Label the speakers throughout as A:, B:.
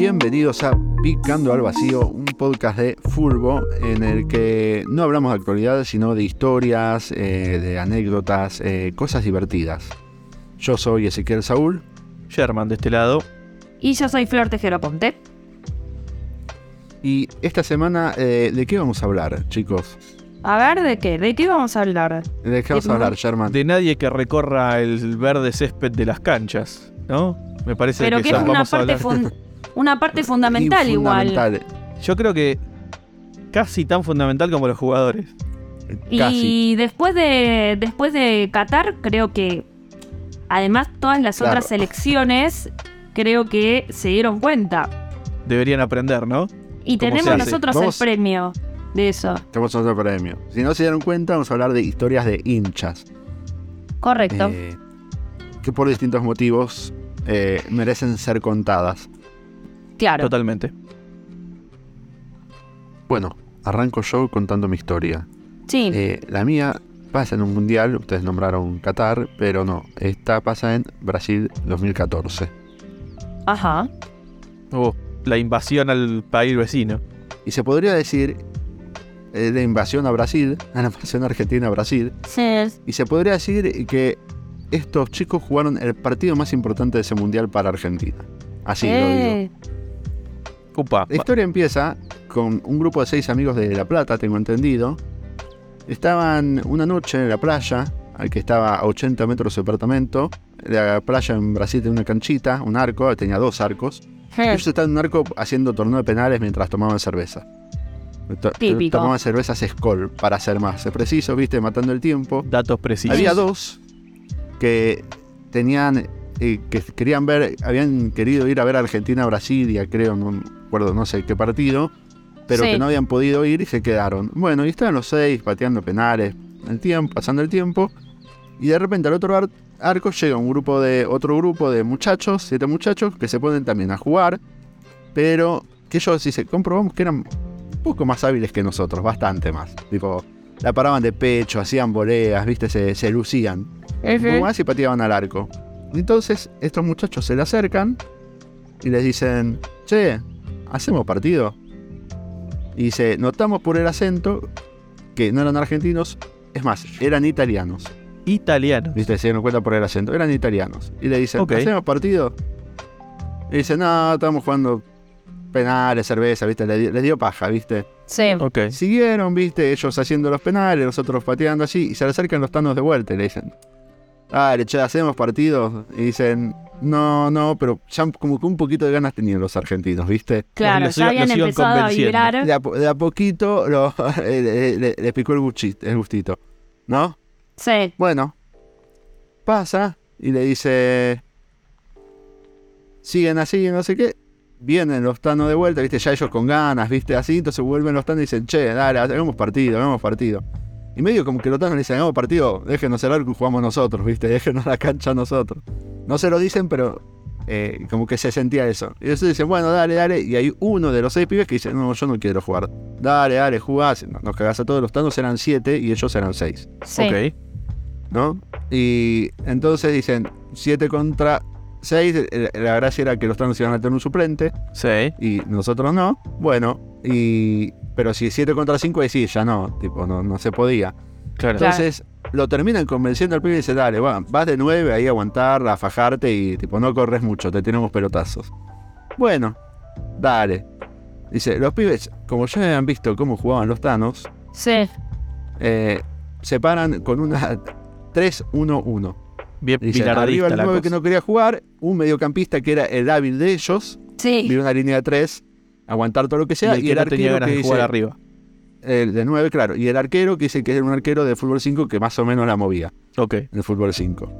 A: Bienvenidos a Picando al Vacío, un podcast de Fulbo en el que no hablamos de actualidad, sino de historias, eh, de anécdotas, eh, cosas divertidas. Yo soy Ezequiel Saúl.
B: Sherman de este lado.
C: Y yo soy Flor Tejero Ponte.
A: Y esta semana, eh, ¿de qué vamos a hablar, chicos?
C: A ver, ¿de qué? ¿De qué vamos a hablar?
A: ¿De qué vamos a hablar, Sherman?
B: De nadie que recorra el verde césped de las canchas, ¿no? Me parece
C: Pero
B: que,
C: que es una
B: vamos a
C: parte,
B: hablar-
C: fun- una parte fundamental
A: Y
C: igual.
B: Yo creo que casi tan fundamental como los jugadores.
A: Casi.
C: Y después de, después de Qatar, creo que además todas las
A: Claro.
C: otras selecciones creo que se dieron cuenta.
B: Deberían aprender, ¿no?
C: Y
B: ¿Cómo
C: tenemos nosotros
A: Vamos-
C: el premio de eso.
A: Tenemos otro premio. Si no se dieron cuenta, vamos a hablar de historias de hinchas.
C: Correcto.
A: eh, que por distintos motivos eh, merecen ser contadas.
C: Claro.
B: Totalmente.
A: Bueno, arranco yo contando mi historia.
C: Sí.
A: Eh, la mía pasa en un mundial, ustedes nombraron Qatar, pero no, esta pasa en Brasil 2014.
C: Ajá.
B: Oh, la invasión al país vecino.
A: Y se podría decir eh, de invasión a Brasil, a la invasión argentina a Brasil,
C: Sí.
A: y se podría decir que estos chicos jugaron el partido más importante de ese mundial para Argentina. Así lo digo.
B: Upa.
A: La historia empieza con un grupo de seis amigos de La Plata, tengo entendido. Estaban una noche en la playa, al que estaba a 80 metros de su departamento. La playa en Brasil tiene una canchita, un arco, tenía dos arcos. Ellos estaban en un arco haciendo torneo de penales mientras tomaban cerveza. To-
C: Típico.
A: Tomaban cervezas Skoll, para ser más preciso, viste, matando el tiempo.
B: Datos precisos.
A: Había dos que tenían, eh, que querían ver, habían querido ir a ver a Argentina-Brasilia, creo, no me acuerdo, no sé qué partido, pero
C: Sí.
A: que no habían podido ir y se quedaron. Bueno, y estaban los seis pateando penales, el tiempo, pasando el tiempo, y de repente al otro ar- arco llega un grupo de, otro grupo de muchachos, siete muchachos, que se ponen también a jugar, pero que ellos, si se comprobamos que eran un poco más hábiles que nosotros, bastante más. Tipo, la paraban de pecho, hacían voleas, viste, se, se lucían. Un poco
C: ujú.
A: más y pateaban al arco. Entonces, estos muchachos se le acercan y les dicen, che, ¿hacemos partido? Y dice, notamos por el acento que no eran argentinos, es más, eran italianos.
B: Italianos.
A: ¿Viste? Se dieron cuenta por el acento, eran italianos. Y le dicen,
B: Ok.
A: ¿hacemos partido? Y dice, no, estamos jugando penales, cerveza, ¿viste? Les, di- les dio paja, ¿viste?
C: Sí.
B: Ok.
A: Siguieron, viste, ellos haciendo los penales, nosotros pateando así, y se le acercan los tanos de vuelta y le dicen, dale, che, hacemos partidos. Y dicen, no, no, pero ya como que un poquito de ganas tenían los argentinos, viste.
C: Claro,
B: Los-
C: ya habían empezado a vibrar.
A: De a, de a poquito lo- le, le- le- le picó el, el gustito, ¿no?
C: Sí.
A: Bueno, pasa y le dice, siguen así, no sé qué. Vienen los tanos de vuelta, viste, ya ellos con ganas, viste, así, entonces vuelven los tanos y dicen, che, dale, hagamos partido, hagamos partido. Y medio como que los tanos le dicen, hagamos partido, déjenos el arco y jugamos nosotros, viste, déjenos la cancha nosotros. No se lo dicen, pero eh, como que se sentía eso. Y ellos dicen, bueno, dale, dale. Y hay uno de los seis pibes que dice, no, yo no quiero jugar. Dale, dale, jugás. Nos cagás a todos, los tanos eran siete y ellos eran seis.
C: Sí.
B: Ok.
A: ¿no? Y entonces dicen 7 contra 6. La gracia era que los tanos iban a tener un suplente
B: Sí.
A: y nosotros no. Bueno, y pero si 7 contra 5, ahí sí, ya no, tipo, no, no se podía.
B: Claro.
A: Entonces lo terminan convenciendo al pibe y dice, dale, va, vas de 9 ahí a aguantar, a fajarte y tipo, no corres mucho, te tenemos pelotazos. Bueno, dale. Dice, los pibes, como ya habían visto cómo jugaban los tanos,
C: Sí.
A: eh, se paran con una 3-1-1.
B: Bien
A: Dice, arriba el
B: la
A: 9
B: cosa.
A: que no quería jugar, un mediocampista que era el hábil de ellos,
C: Sí.
A: vino una línea de 3, aguantar todo lo que
B: Y
A: sea,
B: el
A: y,
B: que
A: el
B: no tenía
A: arquero
B: ganas
A: que
B: de
A: dice,
B: jugar arriba.
A: el de 9, claro, y el arquero que dice que era un arquero de fútbol 5 que más o menos la movía
B: Ok.
A: en el fútbol 5.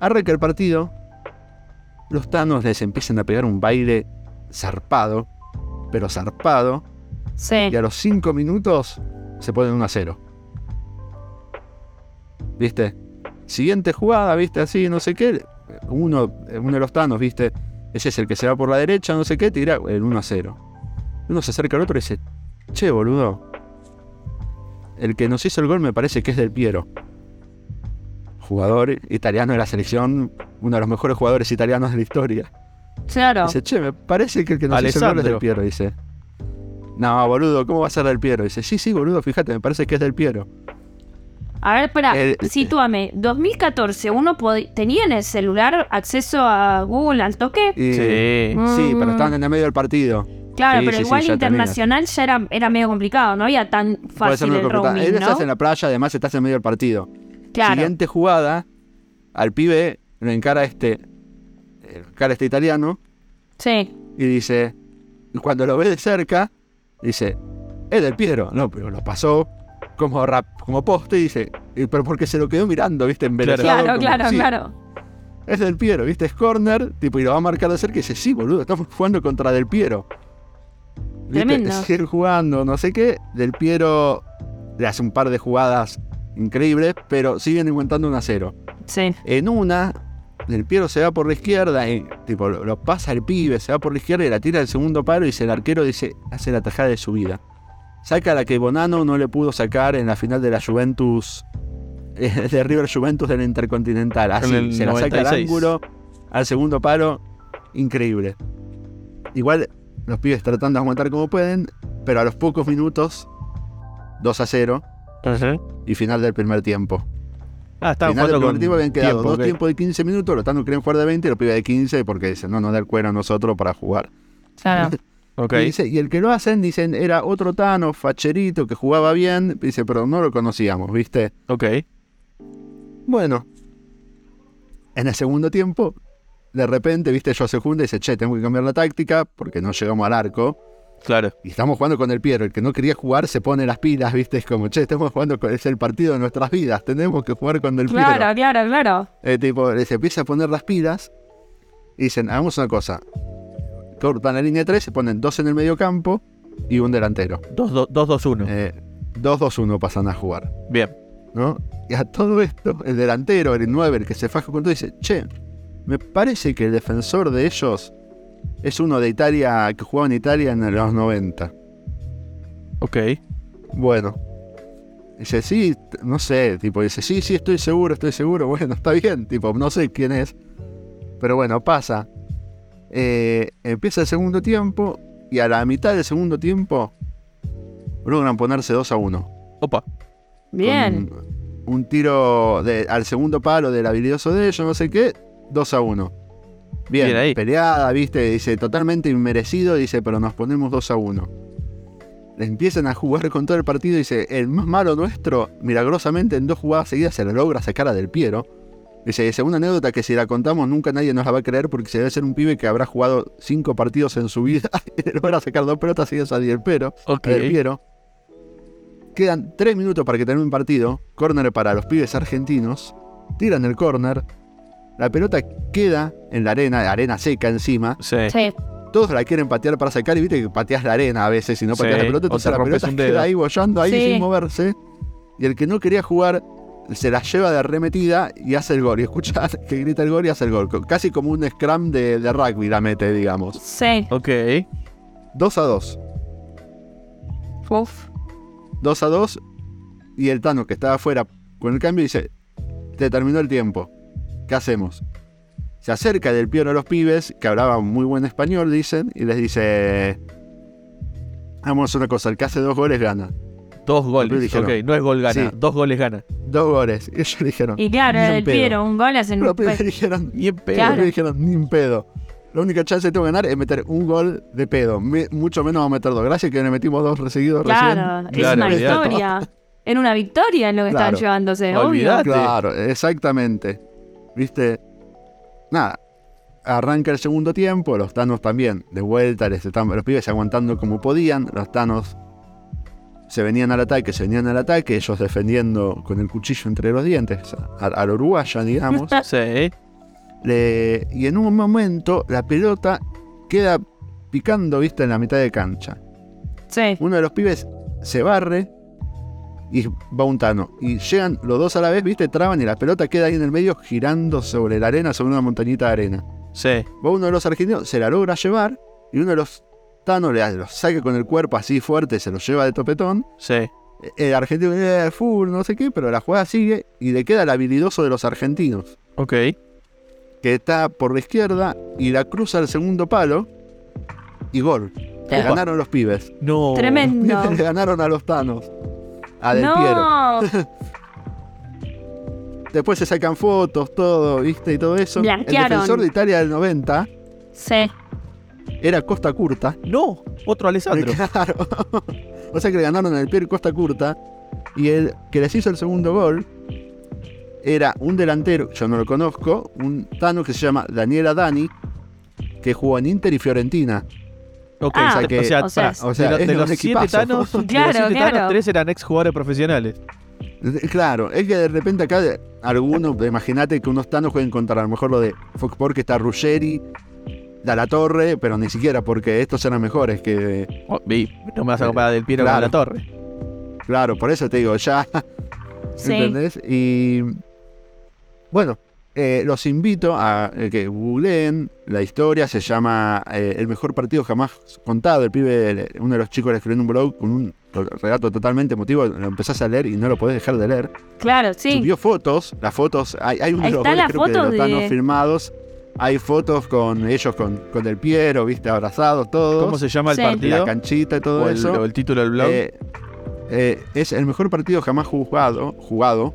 A: Arranca el partido, los tanos les empiezan a pegar un baile zarpado, pero zarpado,
C: Sí.
A: y a los 5 minutos se ponen 1 a 0. ¿Viste? Siguiente jugada, ¿viste? Así, no sé qué. Uno, uno de los tanos, ¿viste? Ese es el que se va por la derecha, no sé qué, tira el 1 a 0. Uno se acerca al otro y dice, che, boludo. El que nos hizo el gol me parece que es del Piero. Jugador italiano de la selección, uno de los mejores jugadores italianos de la historia.
C: Claro.
A: Dice, che, me parece que el que nos hizo el gol es del
B: Alessandro.
A: Piero, dice. No, boludo, ¿cómo va a ser del Piero? Dice, sí, sí, boludo, fíjate, me parece que es del Piero.
C: A ver, espera,
A: El-
C: sitúame. 2014, ¿uno tenía en el celular acceso a Google al toque?
A: Y-
B: Sí.
A: Sí, pero
C: Mm.
A: estaban en el medio del partido.
C: Claro,
A: Sí,
C: pero
A: sí,
C: igual internacional ya era, era medio complicado, no había tan
A: Puede ser
C: fácil
A: muy
C: el
A: complicado.
C: roaming,
A: Él estás
C: ¿no?
A: en la playa, además estás en medio del partido.
C: Claro.
A: Siguiente jugada, al pibe lo encara este, eh, encara este italiano
C: Sí.
A: y dice, cuando lo ve de cerca, dice, es del Piero. No, pero lo pasó como rap, como poste y dice, "Y, pero porque se lo quedó mirando, viste.
C: Claro,
A: como,
C: claro,
A: "Sí,
C: claro.
A: Es del Piero, viste, es corner, tipo, y lo va a marcar de cerca y dice, sí, boludo, estamos jugando contra del Piero. ¿Viste? Siguen jugando, no sé qué. Del Piero le hace un par de jugadas increíbles, pero siguen encontrando un a cero.
C: Sí.
A: En una, Del Piero se va por la izquierda y tipo lo, lo pasa el pibe, se va por la izquierda y la tira al segundo palo y dice, el arquero dice, hace la tajada de su vida. Saca la que Bonano no le pudo sacar en la final de la Juventus, eh, de River Juventus del Intercontinental. Así, se la saca al
B: 96.
A: ángulo, al segundo palo, increíble. Igual los pibes tratando de aguantar como pueden, pero a los pocos minutos, 2 a 0 y final del primer tiempo.
B: Ah, estaban
A: Final del
B: jugando
A: primer
B: con
A: tiempo habían quedado
B: tiempo,
A: dos tiempos de 15 minutos, los tanos quieren jugar de 20 y los pibes de 15 porque dicen, no, no da el cuero a nosotros para jugar.
C: Claro.
B: Ok.
A: Y, dice- y el que lo hacen, dicen, era otro Tano, facherito, que jugaba bien, dice, pero no lo conocíamos, ¿viste?
B: Ok.
A: Bueno, en el segundo tiempo, de repente, viste, yo se junta y dice, che, tengo que cambiar la táctica porque no llegamos al arco.
B: Claro.
A: Y estamos jugando con el Piero. El que no quería jugar se pone las pilas, viste, es como, che, estamos jugando con, es el partido de nuestras vidas, tenemos que jugar con el Piero.
C: Claro, claro, claro.
A: Eh, tipo, les empieza a poner las pilas y dicen, hagamos una cosa. Cortan la línea 3, se ponen dos en el medio campo y un delantero.
B: 2-2-1.
A: Eh, 2-2-1 pasan a jugar,
B: Bien.
A: ¿no? Y a todo esto, el delantero, el 9, el que se faja con todo, dice, che, me parece que el defensor de ellos es uno de Italia, que jugaba en Italia en los 90.
B: Ok.
A: Bueno. Dice, sí, no sé, tipo, dice, sí, sí, estoy seguro, estoy seguro, bueno, está bien, tipo, no sé quién es. Pero bueno, pasa. Eh, empieza el segundo tiempo y a la mitad del segundo tiempo logran ponerse 2 a 1.
C: Bien.
A: Con un tiro de- al segundo palo del habilidoso de ellos, no sé qué, 2 a 1. Bien,
B: Bien ahí.
A: peleada, viste, dice, totalmente inmerecido, dice, pero nos ponemos 2 a 1. Le empiezan a jugar con todo el partido, dice, el más malo nuestro, milagrosamente en dos jugadas seguidas se lo logra sacar a Del Piero. Dice, dice, una anécdota que si la contamos nunca nadie nos la va a creer porque se debe ser un pibe que habrá jugado cinco partidos en su vida y le logra sacar dos pelotas seguidas a Del Piero.
B: Ok.
A: Piero. Quedan tres minutos para que termine un partido. Córner para los pibes argentinos. Tiran el córner. La pelota queda en la arena, arena seca encima.
B: Sí.
C: Sí.
A: Todos la quieren patear para sacar y viste que pateas la arena a veces y no pateas
B: Sí,
A: la pelota.
B: o
A: Entonces
B: te
A: la
B: rompes
A: pelota
B: un dedo.
A: queda ahí bollando ahí
C: Sí.
A: sin moverse. Y el que no quería jugar se la lleva de arremetida y hace el gol. Y escucha que grita el gol y hace el gol. Casi como un scrum de, de rugby la mete, digamos.
C: Sí.
B: Ok.
A: 2 a 2.
C: Uf.
A: 2 a 2 y el Tano que estaba afuera con el cambio dice, te terminó el tiempo, ¿qué hacemos? Se acerca del Piero a los pibes, que hablaban muy buen español, dicen, y les dice, vamos a una cosa, el que hace dos goles gana.
B: Dos goles.
A: dijeron.
B: Ok, no es gol gana.
A: Sí.
B: Dos goles gana.
A: Dos goles. Y ellos dijeron,
C: Y claro,
A: Ni en
C: el
A: pedo.
C: Piero, un gol hacen
A: los
C: un
A: pibes
C: pe-
A: dijeron,
B: pedo.
C: Claro.
A: los pibes dijeron, ni en pedo. La única chance que tengo de ganar es meter un gol de pedo. Me- mucho menos vamos a meter dos. Gracias que le metimos dos seguidos
C: Claro,
A: recién.
C: es
B: Claro,
C: una
B: olvidate.
C: victoria. Era una victoria en lo que
A: Claro.
C: estaban llevándose,
B: Olvidate.
C: obvio.
A: Claro, exactamente. ¿Viste? Nada. Arranca el segundo tiempo, los Thanos también, de vuelta, les están, los pibes aguantando como podían, los Thanos se venían al ataque, se venían al ataque, ellos defendiendo con el cuchillo entre los dientes, a, a la uruguaya, digamos.
B: Sí.
A: Le- y en un momento la pelota queda picando, viste, en la mitad de cancha.
C: Sí.
A: Uno de los pibes se barre y va un Tano. Y llegan los dos a la vez, viste, traban y la pelota queda ahí en el medio girando sobre la arena, sobre una montañita de arena.
B: Sí.
A: Va uno de los argentinos, se la logra llevar y uno de los Thanos le los saca con el cuerpo así fuerte, se lo lleva de topetón.
B: Sí.
A: El argentino, eh, full, no sé qué, pero la jugada sigue y le queda el habilidoso de los argentinos.
B: Ok.
A: que está por la izquierda y la cruza al segundo palo y gol. Le
C: Opa.
A: ganaron los pibes.
B: No.
C: Tremendo.
A: Le ganaron a los Thanos. A Del Piero.
C: no,
A: Después se sacan fotos, todo, ¿viste? Y todo eso. El defensor de Italia del 90
C: sí.
A: Era Costa Curta.
B: No, otro Alessandro.
A: Claro. o sea que le ganaron al Piero Costa Curta. Y el que les hizo el segundo gol era un delantero, yo no lo conozco, un Tano que se llama Daniela Dani, que jugó en Inter y Fiorentina.
B: Ok,
C: Ah,
B: o sea,
A: que-
B: o sea,
C: o sea,
A: O sea,
B: de, los siete de los
C: Claro,
B: siete
C: claro.
B: tanos, tres eran ex jugadores profesionales.
A: Claro, es que de repente acá algunos, imagínate que unos Tanos pueden contar a lo mejor lo de Fox porque está Ruggeri, da la torre, pero ni siquiera porque estos eran mejores que.
B: Oh, vi, no me vas a comparar del Piero
A: Claro.
B: con la torre.
A: Claro, por eso te digo, ya.
C: Sí.
A: ¿Entendés? Y bueno, eh, los invito a eh, que googleen la historia, se llama eh, El mejor partido jamás contado. El pibe, uno de los chicos le escribió en un blog con un relato totalmente emotivo, lo empezás a leer y no lo podés dejar de leer.
C: Claro, sí.
A: Subió fotos, las fotos, hay, hay un
C: Ahí
A: de los
C: está la
A: goles, creo que de
C: de-
A: firmados. Hay fotos con ellos con, con el Piero, viste, abrazados todos.
B: ¿Cómo se llama el
C: Sí.
A: la
B: partido?
A: canchita y todo
B: O el,
A: eso.
B: o el título del blog.
A: Eh, eh, es el mejor partido jamás jugado, jugado.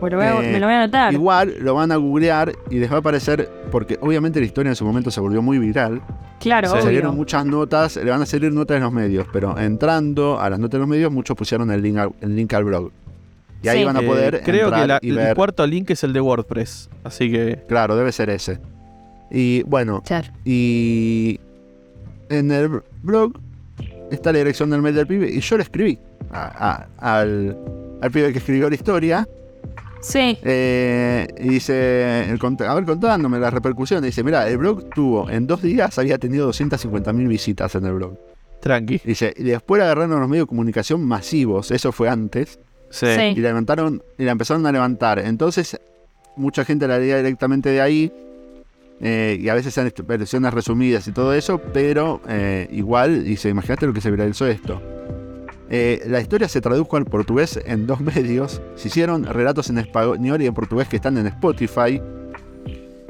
C: Bueno, voy a-
A: eh,
C: me lo voy a anotar.
A: Igual lo van a googlear y les va a aparecer, porque obviamente la historia en su momento se volvió muy viral.
C: claro,
B: se
C: obvio.
A: Salieron muchas notas, le van a salir notas en los medios, pero entrando a las notas de los medios, muchos pusieron el link, el link al blog. Y ahí van a
B: Eh,
A: poder
B: creo que
A: entrar
B: la-
A: y
B: el
A: ver.
B: cuarto link es el de WordPress. Así que.
A: Claro, debe ser ese. Y bueno,
C: Claro.
A: y en el blog está la dirección del mail del pibe y yo le escribí a- a- al, al pibe que escribió la historia
C: Sí.
A: Eh, y dice, el a ver, contándome las repercusiones, dice, mira, el blog tuvo, en dos días había tenido 250.000 visitas en el blog.
B: Tranqui.
A: Dice, y después agarraron los medios de comunicación masivos, eso fue antes,
B: Sí.
C: Sí.
A: y la levantaron, y la empezaron a levantar. Entonces, mucha gente la leía directamente de ahí, eh, y a veces eran est- versiones resumidas y todo eso, pero eh, igual, dice, imagínate lo que se viralizó esto. Eh, la historia se tradujo al portugués en dos medios. Se hicieron relatos en español y en portugués que están en Spotify.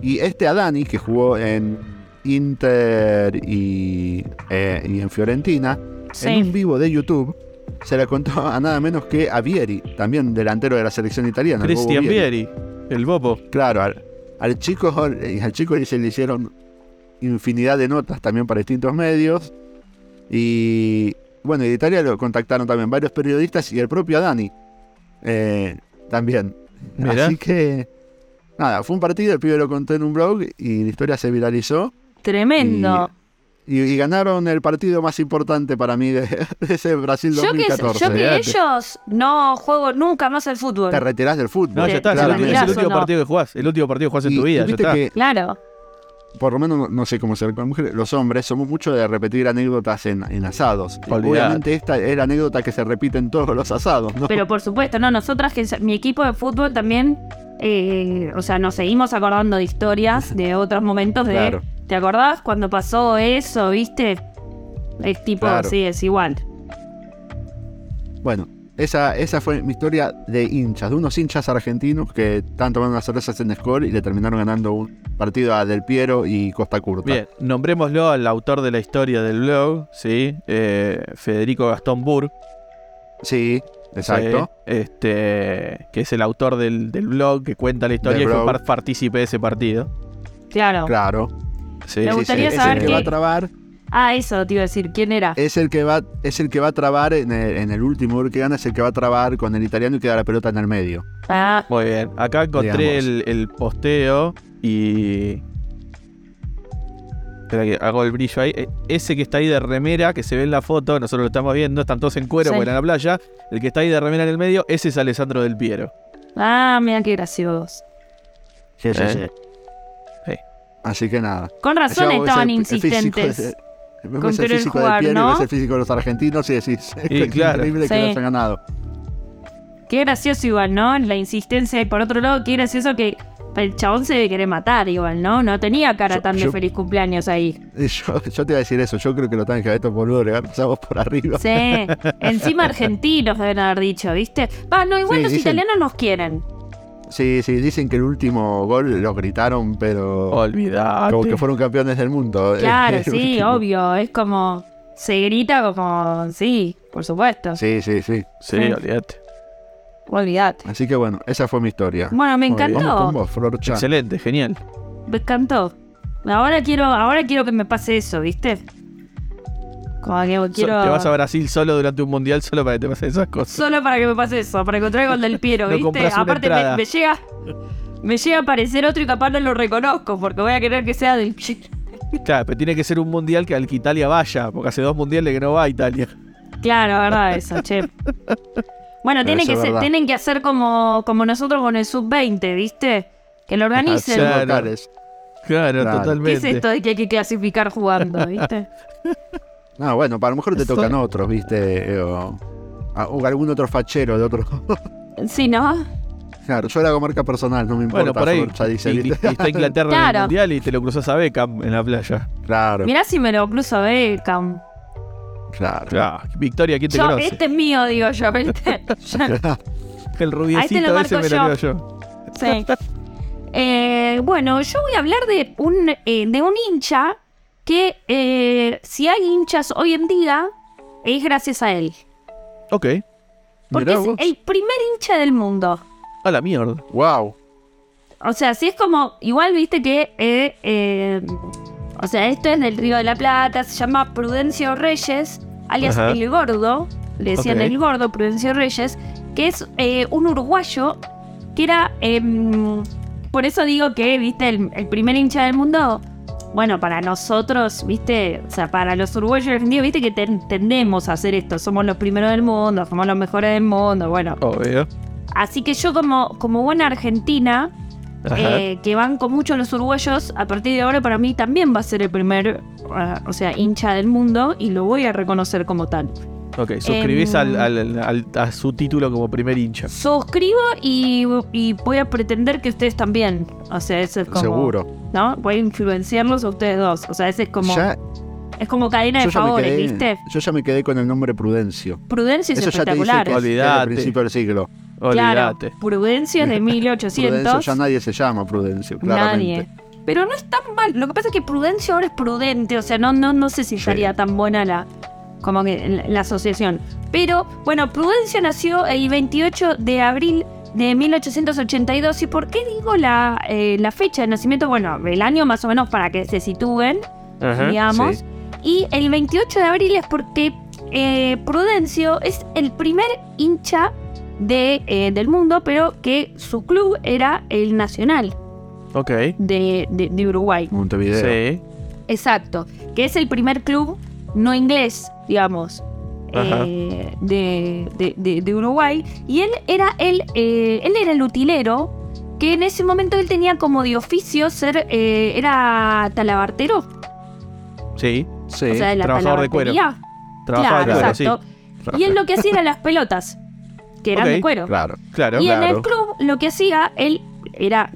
A: Y este Adani, que jugó en Inter y, eh, y en Fiorentina,
C: Sí.
A: en un vivo de YouTube, se le contó a nada menos que a Vieri, también delantero de la selección italiana.
B: Christian
A: Vieri.
B: Vieri, el Bobo.
A: Claro, al, al chico, al chico se le hicieron infinidad de notas también para distintos medios. Y bueno, de Italia lo contactaron también varios periodistas y el propio Dani eh, también. Así que, nada, fue un partido, el pibe lo contó en un blog y la historia se viralizó.
C: Tremendo.
A: Y, y ganaron el partido más importante para mí de, de ese Brasil
C: Yo que,
A: 2014.
C: yo que ellos no juego nunca más al fútbol.
A: Te retirás del fútbol.
B: No, ya está. Es el, último- es el último
C: no.
B: partido que jugás. El último partido que jugás en
A: Y-
B: tu
A: y
B: vida. Ya está.
A: que
C: Claro.
A: Por lo menos no, sé cómo ser con mujeres, los hombres somos mucho de repetir anécdotas en, en asados. Obviamente esta es la anécdota que se repite en todos los asados, ¿no?
C: Pero por supuesto, no, nosotras que mi equipo de fútbol también, eh, o sea, nos seguimos acordando de historias de otros momentos de,
A: Claro.
C: ¿te acordás cuando pasó eso, viste? Es tipo,
A: Claro.
C: sí, es igual.
A: Bueno, esa, esa fue mi historia de hinchas, de unos hinchas argentinos que estaban tomando unas cervezas en Score y le terminaron ganando un partido a Del Piero y Costa Curta.
B: Bien, nombrémoslo al autor de la historia del blog, ¿sí? Eh, Federico Gastón Burr.
A: Sí, exacto.
B: Sí, este, que es el autor del, del blog que cuenta la historia y fue partícipe de ese partido.
C: Claro.
A: Claro.
B: Sí,
C: Me
B: sí,
C: gustaría
B: sí,
A: es
C: saber
A: el que va a trabar,
C: Ah, eso te iba a decir, ¿quién era?
A: es el que va, es el que va a trabar en el, en el último gol que gana, es el que va a trabar con el italiano y queda la pelota en el medio.
C: Ah,
B: Muy bien. Acá encontré el, el posteo y. Espera que hago el brillo ahí. Eh, Ese que está ahí de remera, que se ve en la foto, nosotros lo estamos viendo, están todos en cuero
C: Sí.
B: porque en la playa. El que está ahí de remera en el medio, ese es Alessandro del Piero.
C: ah, mira qué gracioso.
A: Sí, sí,
B: Eh.
A: sí.
B: Sí.
A: Así que nada.
C: Con razón estaban insistentes.
A: De- ves
C: con
A: el físico
C: jugar,
A: Piero y
C: ¿no?
A: ves el físico de los argentinos y decís, qué
B: claro.
A: increíble que
C: Sí.
A: lo hayan ganado.
C: Qué gracioso igual, ¿no? La insistencia. Y por otro lado, qué gracioso que el chabón se debe querer matar igual, ¿no? No tenía cara
A: Yo-
C: tan de
A: yo-
C: feliz cumpleaños ahí.
A: Y Yo, yo te iba a decir eso, yo creo que lo tienen que ver estos boludos, le pasamos por arriba.
C: Sí, encima argentinos deben haber dicho, ¿viste? Va, no, igual
A: Sí,
C: los
A: dicen-
C: italianos nos quieren.
A: Sí, sí, dicen que el último gol lo gritaron, pero
B: Olvidate.
A: como que fueron campeones del mundo.
C: Claro, sí,
A: último.
C: obvio. Es como. Se grita como. Sí, por supuesto.
A: Sí, sí, sí.
B: Sí,
C: Sí.
B: olvídate.
C: Olvídate.
A: Así que bueno, esa fue mi historia.
C: Bueno, me encantó.
A: Vamos con vos, Flor Chan.
B: Excelente, genial.
C: Me encantó. Ahora quiero, ahora quiero que me pase eso, ¿viste? Como que quiero.
B: te vas a Brasil solo durante un mundial solo para que te pasen esas cosas.
C: Solo para que me pase eso, para encontrar el gol del Piero,
B: No
C: ¿viste?
B: compras una
C: Aparte me, llega. Me llega a aparecer otro y capaz no lo reconozco, porque voy a querer que sea del Piero.
B: Claro, pero tiene que ser un mundial que al que Italia vaya, porque hace dos mundiales que no va a Italia.
C: Claro, verdad eso, che. Bueno, tiene que ser- tienen que hacer como, como nosotros con el sub-20, ¿viste? Que lo organicen.
B: Claro.
A: locales.
B: Claro,
A: Claro.
C: ¿Qué
B: totalmente.
C: es esto de que hay que clasificar jugando, viste?
A: No, bueno, para lo mejor te tocan otros, ¿viste? Eh, O, o algún otro fachero de otro.
C: Sí, ¿no?
A: claro, yo la hago marca personal, no me importa.
B: Bueno, por ahí
A: ya dice,
B: y- está Inglaterra en el mundial y te lo cruzas a Beckham en la playa.
A: Claro,
C: Mirá si me lo cruzo a Beckham.
A: claro.
B: Claro, Victoria, ¿quién te
C: Yo,
B: conoce?
C: este es mío, digo yo, ¿viste? Ya-
B: El rubiecito
C: lo
B: ese
C: marco
B: me lo
C: yo.
B: yo.
C: Sí. Eh, bueno, yo voy a hablar de un, eh, de un hincha que eh, si hay hinchas hoy en día es gracias a él.
B: Ok.
C: Porque
A: Mirá
C: es
A: vos.
C: el primer hincha del mundo.
B: A la mierda.
A: Wow.
C: O sea, si es como, igual viste que, eh, eh, o sea, esto es del Río de la Plata, se llama Prudencio Reyes, alias
B: Ajá.
C: El Gordo, le decían. El Gordo, Prudencio Reyes, que es eh, un uruguayo que era, em, por eso digo que, viste, el, el primer hincha del mundo, bueno, para nosotros, viste, o sea, para los uruguayos argentinos, viste que ten- tendemos a hacer esto, somos los primeros del mundo, somos los mejores del mundo, bueno.
B: Obvio.
C: Así que yo como, como buena argentina, eh, que van con mucho los uruguayos, a partir de ahora para mí también va a ser el primer, ah, o sea, hincha del mundo y lo voy a reconocer como tal.
B: Ok, suscribís
C: em,
B: al, al- al- a su título como primer hincha.
C: Suscribo y, y voy a pretender que ustedes también, o sea, eso es como...
A: Seguro.
C: ¿No? Voy a influenciarlos a ustedes dos, o sea, ese es como,
A: Ya,
C: es como cadena de favores,
A: quedé,
C: ¿viste?
A: yo ya me quedé con el nombre Prudencio.
C: Prudencio es
A: Eso ya te dice
C: espectacular.
A: que principio del siglo.
C: Claro,
B: Olvídate.
C: Prudencio es de
A: Prudencio
C: 1800.
A: ya nadie se llama Prudencio, claramente.
C: Nadie. Pero no es tan mal. Lo que pasa es que Prudencio ahora es prudente. O sea, no, no, no sé si estaría tan buena la, como que la, la asociación. Pero, bueno, Prudencio nació el 28 de abril de 1882. ¿Y por qué digo la, eh, la fecha de nacimiento? Bueno, el año más o menos para que se sitúen,
B: Ajá.
C: digamos.
A: sí.
C: Y el 28 de abril es porque eh, Prudencio es el primer hincha de, eh, del mundo, pero que su club era el Nacional
B: Ok.
C: de, de- de Uruguay.
A: Montevideo.
B: Sí.
C: Exacto. Que es el primer club no inglés, digamos, eh, de, de- de- de Uruguay. Y él era el, eh, él era el utilero, que en ese momento él tenía como de oficio ser, eh, era talabartero,
B: Sí.
A: Sí.
C: o sea, de la
B: trabajador de cuero. Trabajaba
C: claro,
B: de cuero, sí.
C: exacto. Y él lo que hacía eran las pelotas, que eran de cuero.
A: Claro.
B: Claro.
C: Y en el club lo que hacía, él era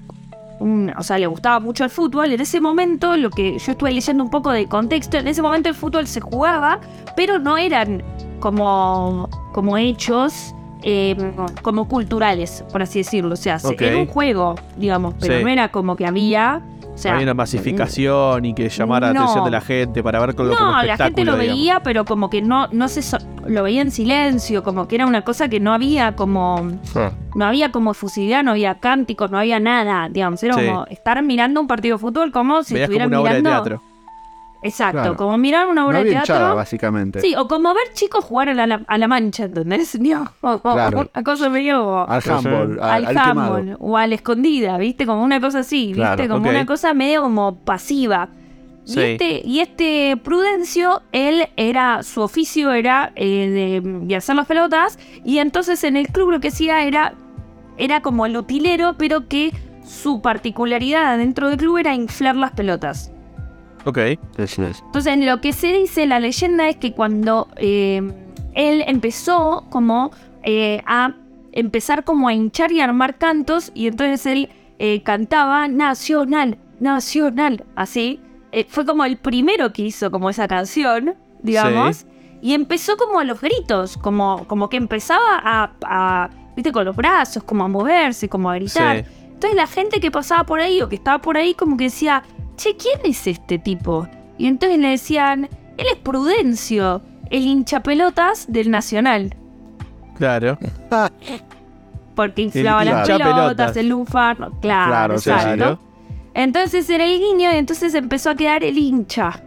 C: un, o sea, le gustaba mucho el fútbol. En ese momento, lo que yo estuve leyendo un poco de contexto, en ese momento el fútbol se jugaba, pero no eran como, como hechos eh, como culturales, por así decirlo. O sea, era un juego, digamos, pero
B: Sí.
C: no era como que había. O sea,
B: Había una masificación y que llamara la atención de la gente para ver como, como
C: no, la gente lo
B: digamos.
C: veía, pero como que no, no se so- lo veía en silencio, como que era una cosa que no había como
B: Ah,
C: no había como fusilidad, no había cánticos, no había nada, digamos, era
B: Sí.
C: como estar mirando un partido de fútbol como si
B: Veías como
C: estuvieran
B: una obra de
C: mirando.
B: teatro.
C: Exacto,
A: Claro.
C: como mirar una
A: No
C: obra de
A: había hinchada,
C: teatro.
A: básicamente.
C: Sí, o como ver chicos jugar a la, a la mancha, ¿entendés? No, o-
A: Claro.
C: Una cosa medio
A: Al handball, al,
C: al,
A: al quemado.
C: handball o a la escondida, ¿viste? Como una cosa así, ¿viste?
A: Claro,
C: como una cosa medio como pasiva. Y,
B: Sí.
C: este, y este Prudencio, él era, su oficio era eh, de, de hacer las pelotas, y entonces en el club lo que hacía era, era como el utilero, pero que su particularidad dentro del club era inflar las pelotas.
B: Ok.
C: Entonces, en lo que se dice, la leyenda es que cuando eh, él empezó como eh, a empezar como a hinchar y a armar cantos, y entonces él eh, cantaba Nacional, Nacional, así. Eh, fue como el primero que hizo como esa canción, digamos.
B: Sí.
C: Y empezó como a los gritos, como, como que empezaba a, a- viste, con los brazos, como a moverse, como a gritar.
B: Sí.
C: Entonces la gente que pasaba por ahí o que estaba por ahí como que decía, che, ¿quién es este tipo? Y entonces le decían, él es Prudencio, el hinchapelotas del Nacional.
B: Claro.
C: Porque inflaba las pelotas, el lunfardo. Claro,
A: Claro,
C: exacto.
B: claro.
C: Entonces era el guiño y entonces empezó a quedar el hincha.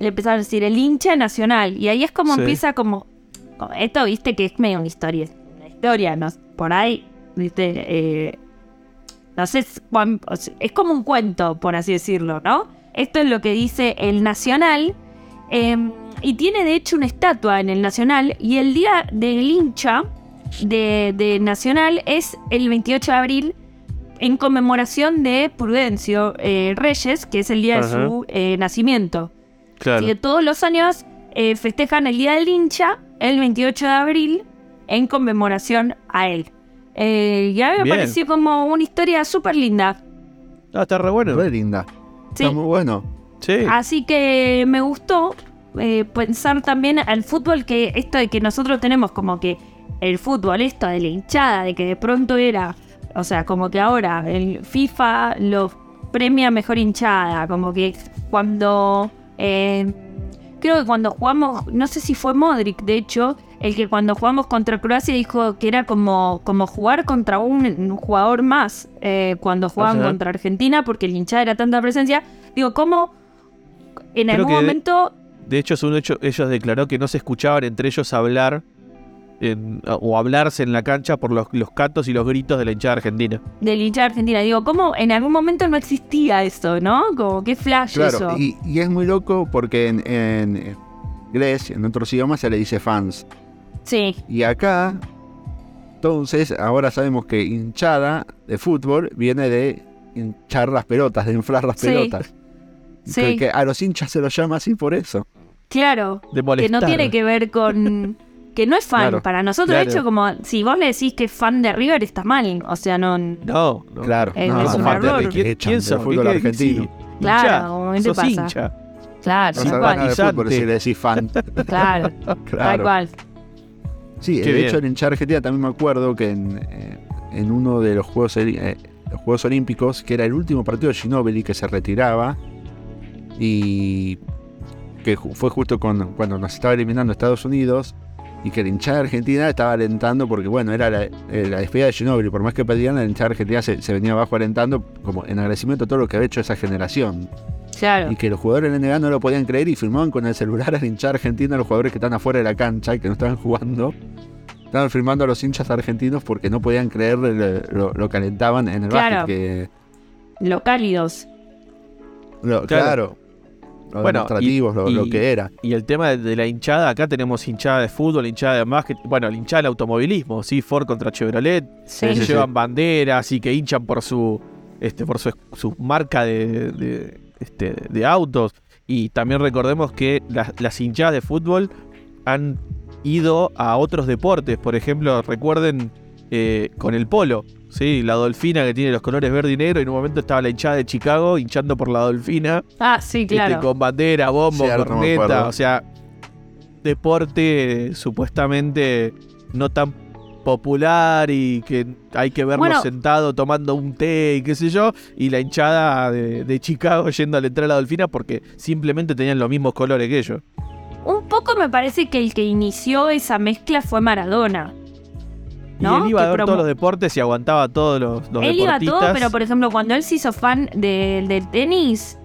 C: Le empezaron a decir el hincha nacional. Y ahí es como
B: Sí.
C: empieza como, como Esto, viste, que es medio una historia. Una historia, ¿no? Por ahí, viste. eh, no sé, es, es como un cuento, por así decirlo, ¿no? Esto es lo que dice el Nacional. eh, y tiene de hecho una estatua en el Nacional. Y el día del hincha de, de Nacional es el 28 de abril en conmemoración de Prudencio eh, Reyes, que es el día
B: Ajá.
C: de su eh, nacimiento.
B: Claro.
C: Así que todos los años eh, festejan el Día del Hincha, el 28 de abril, en conmemoración a él. Eh, y a mí me
B: Bien.
C: pareció como una historia súper linda.
B: Ah, está re bueno.
A: Re linda.
C: Sí.
A: Está muy bueno.
B: Sí.
C: Así que me gustó eh, pensar también al fútbol que esto de que nosotros tenemos como que el fútbol, esto de la hinchada, de que de pronto era, o sea, como que ahora el FIFA lo premia mejor hinchada, como que cuando, eh, creo que cuando jugamos, no sé si fue Modric, de hecho, el que cuando jugamos contra Croacia dijo que era como, como jugar contra un, un jugador más eh, cuando jugaban
B: Ajá.
C: contra Argentina, porque el hinchada era tanta presencia. Digo, ¿cómo en algún momento
B: De hecho, hecho, ellos declaró que no se escuchaban entre ellos hablar en- o hablarse en la cancha por los, los cantos y los gritos de la hinchada argentina.
C: del hinchada argentina, digo, ¿cómo en algún momento no existía eso, no? Como qué flash
A: Claro,
C: eso.
A: y, y es muy loco porque en, en inglés, en otros idiomas se le dice fans.
C: Sí,
A: Y acá, entonces, ahora sabemos que hinchada de fútbol viene de hinchar las pelotas, de inflar las
C: Sí.
A: pelotas.
C: sí,
A: Que, que a los hinchas se los llama así por eso.
C: claro.
B: De
C: Que no tiene que ver con... Que no es fan.
A: Claro,
C: Para nosotros,
B: claro.
C: de hecho, como si vos le decís que es fan de River, está mal. O sea, no...
B: No, no.
A: Claro, no,
C: es
A: no,
C: un error.
A: fútbol
B: ¿Qué- qué-
A: argentino.
B: sí,
C: Claro,
B: hincha,
C: ¿qué te pasa?
B: hincha.
C: Claro,
A: No
C: tal
A: de fútbol si
B: Simpatizante.
A: le decís fan.
C: Claro, tal
A: Claro.
C: cual.
A: Sí,
B: Qué
A: de
B: bien.
A: hecho en hinchada argentina también me acuerdo que en, eh, en uno de los Juegos, eh, los Juegos Olímpicos, que era el último partido de Ginóbili que se retiraba y que fue justo con- cuando nos estaba eliminando Estados Unidos y que la hinchada argentina estaba alentando porque bueno, era la, eh, la despedida de Ginóbili, por más que perdían, la hinchada argentina se, se venía abajo alentando como en agradecimiento a todo lo que había hecho esa generación.
C: Claro.
A: Y que los jugadores de NBA no lo podían creer y firmaban con el celular a la hinchada argentina a los jugadores que están afuera de la cancha y que no estaban jugando. Estaban firmando a los hinchas argentinos porque no podían creer lo, lo- lo que alentaban en el
C: Claro.
A: básquet. Que,
C: Los cálidos.
A: lo-
B: Claro.
A: claro.
B: Bueno,
A: demostrativos,
B: y-
A: lo, que era.
B: Y el tema de, de la hinchada, acá tenemos hinchada de fútbol, hinchada de básquet, bueno, la hinchada del automovilismo, sí, Ford contra Chevrolet,
C: Sí.
B: que
A: sí,
B: llevan
A: sí.
B: banderas y que hinchan por su este por su, su marca de, de, este, de autos. Y también recordemos que las, las hinchadas de fútbol han ido a otros deportes. Por ejemplo, recuerden eh, con el polo, ¿sí? la dolfina que tiene los colores verde y negro. Y en un momento estaba la hinchada de Chicago hinchando por la dolfina.
C: Ah, sí,
B: este,
C: claro.
B: con bandera, bombo,
A: Cierto,
B: corneta. O sea, deporte supuestamente no tan popular y que hay que verlo
C: Bueno.
B: sentado tomando un té y qué sé yo. Y la hinchada de, de Chicago yendo a la entrada a la Dolfina porque simplemente tenían los mismos colores que ellos.
C: Un poco me parece que el que inició esa mezcla fue Maradona. ¿No?
B: Y él iba a ver
C: promo-
B: todos los deportes y aguantaba todos los, los
C: él iba a
B: deportistas.
C: todo, pero por ejemplo, cuando él se hizo fan de- del tenis,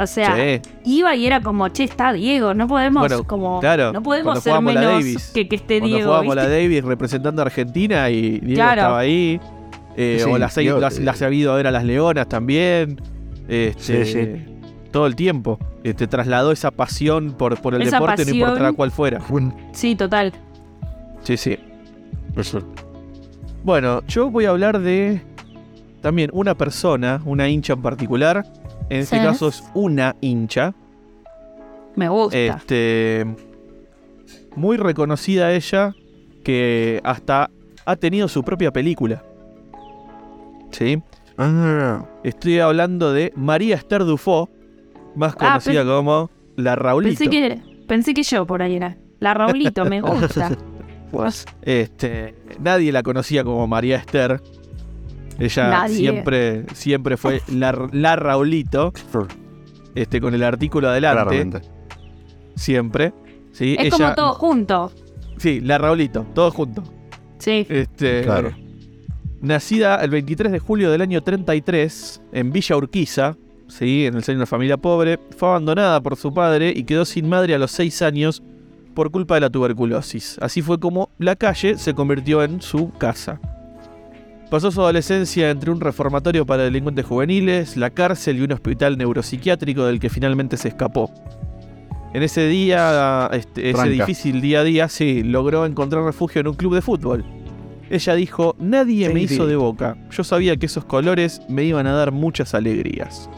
C: o sea,
B: Sí.
C: iba y era como, che, está Diego, no podemos
B: Bueno,
C: como,
B: claro,
C: no podemos ser
B: la
C: menos
B: Davis,
C: que, que esté
B: Cuando
C: Diego.
B: jugábamos la
C: ¿viste?
B: Davis representando a Argentina y Diego
C: Claro.
B: estaba ahí. Eh,
A: Sí,
B: o las,
A: Diego,
B: las,
A: eh,
B: las ha habido a ver a las Leonas también. Este,
A: Sí, sí.
B: Todo el tiempo. Este, trasladó esa pasión por, por el
C: Esa
B: deporte, no importa cuál fuera.
C: Sí, total.
B: Sí, sí. Bueno, yo voy a hablar de también una persona, una hincha en particular. En este
C: Sí.
B: caso es una hincha.
C: Me gusta.
B: Este, muy reconocida ella, que hasta ha tenido su propia película. ¿Sí?
A: Ah,
B: Estoy hablando de María Esther Dufo, más
C: Ah,
B: conocida como la Raulito.
C: pensé, que, pensé que yo por ahí era. La Raulito, me gusta.
B: Este, nadie la conocía como María Esther. Ella
C: Nadie.
B: siempre, siempre fue la, la Raulito, este, con el artículo adelante,
A: Claramente.
B: siempre. Sí,
C: Es
B: ella,
C: como todo junto.
B: Sí, la Raulito, todo junto.
C: Sí.
B: Este,
A: Claro.
B: Nacida el 23 de julio del año 33 en Villa Urquiza, ¿sí? en el seno de una familia pobre, fue abandonada por su padre y quedó sin madre a los 6 años por culpa de la tuberculosis. Así fue como la calle se convirtió en su casa. Pasó su adolescencia entre un reformatorio para delincuentes juveniles, la cárcel y un hospital neuropsiquiátrico del que finalmente se escapó. En ese día, este, ese difícil día a día, sí, logró encontrar refugio en un club de fútbol. Ella dijo, nadie me hizo de boca. Yo sabía que esos colores me iban a dar muchas alegrías.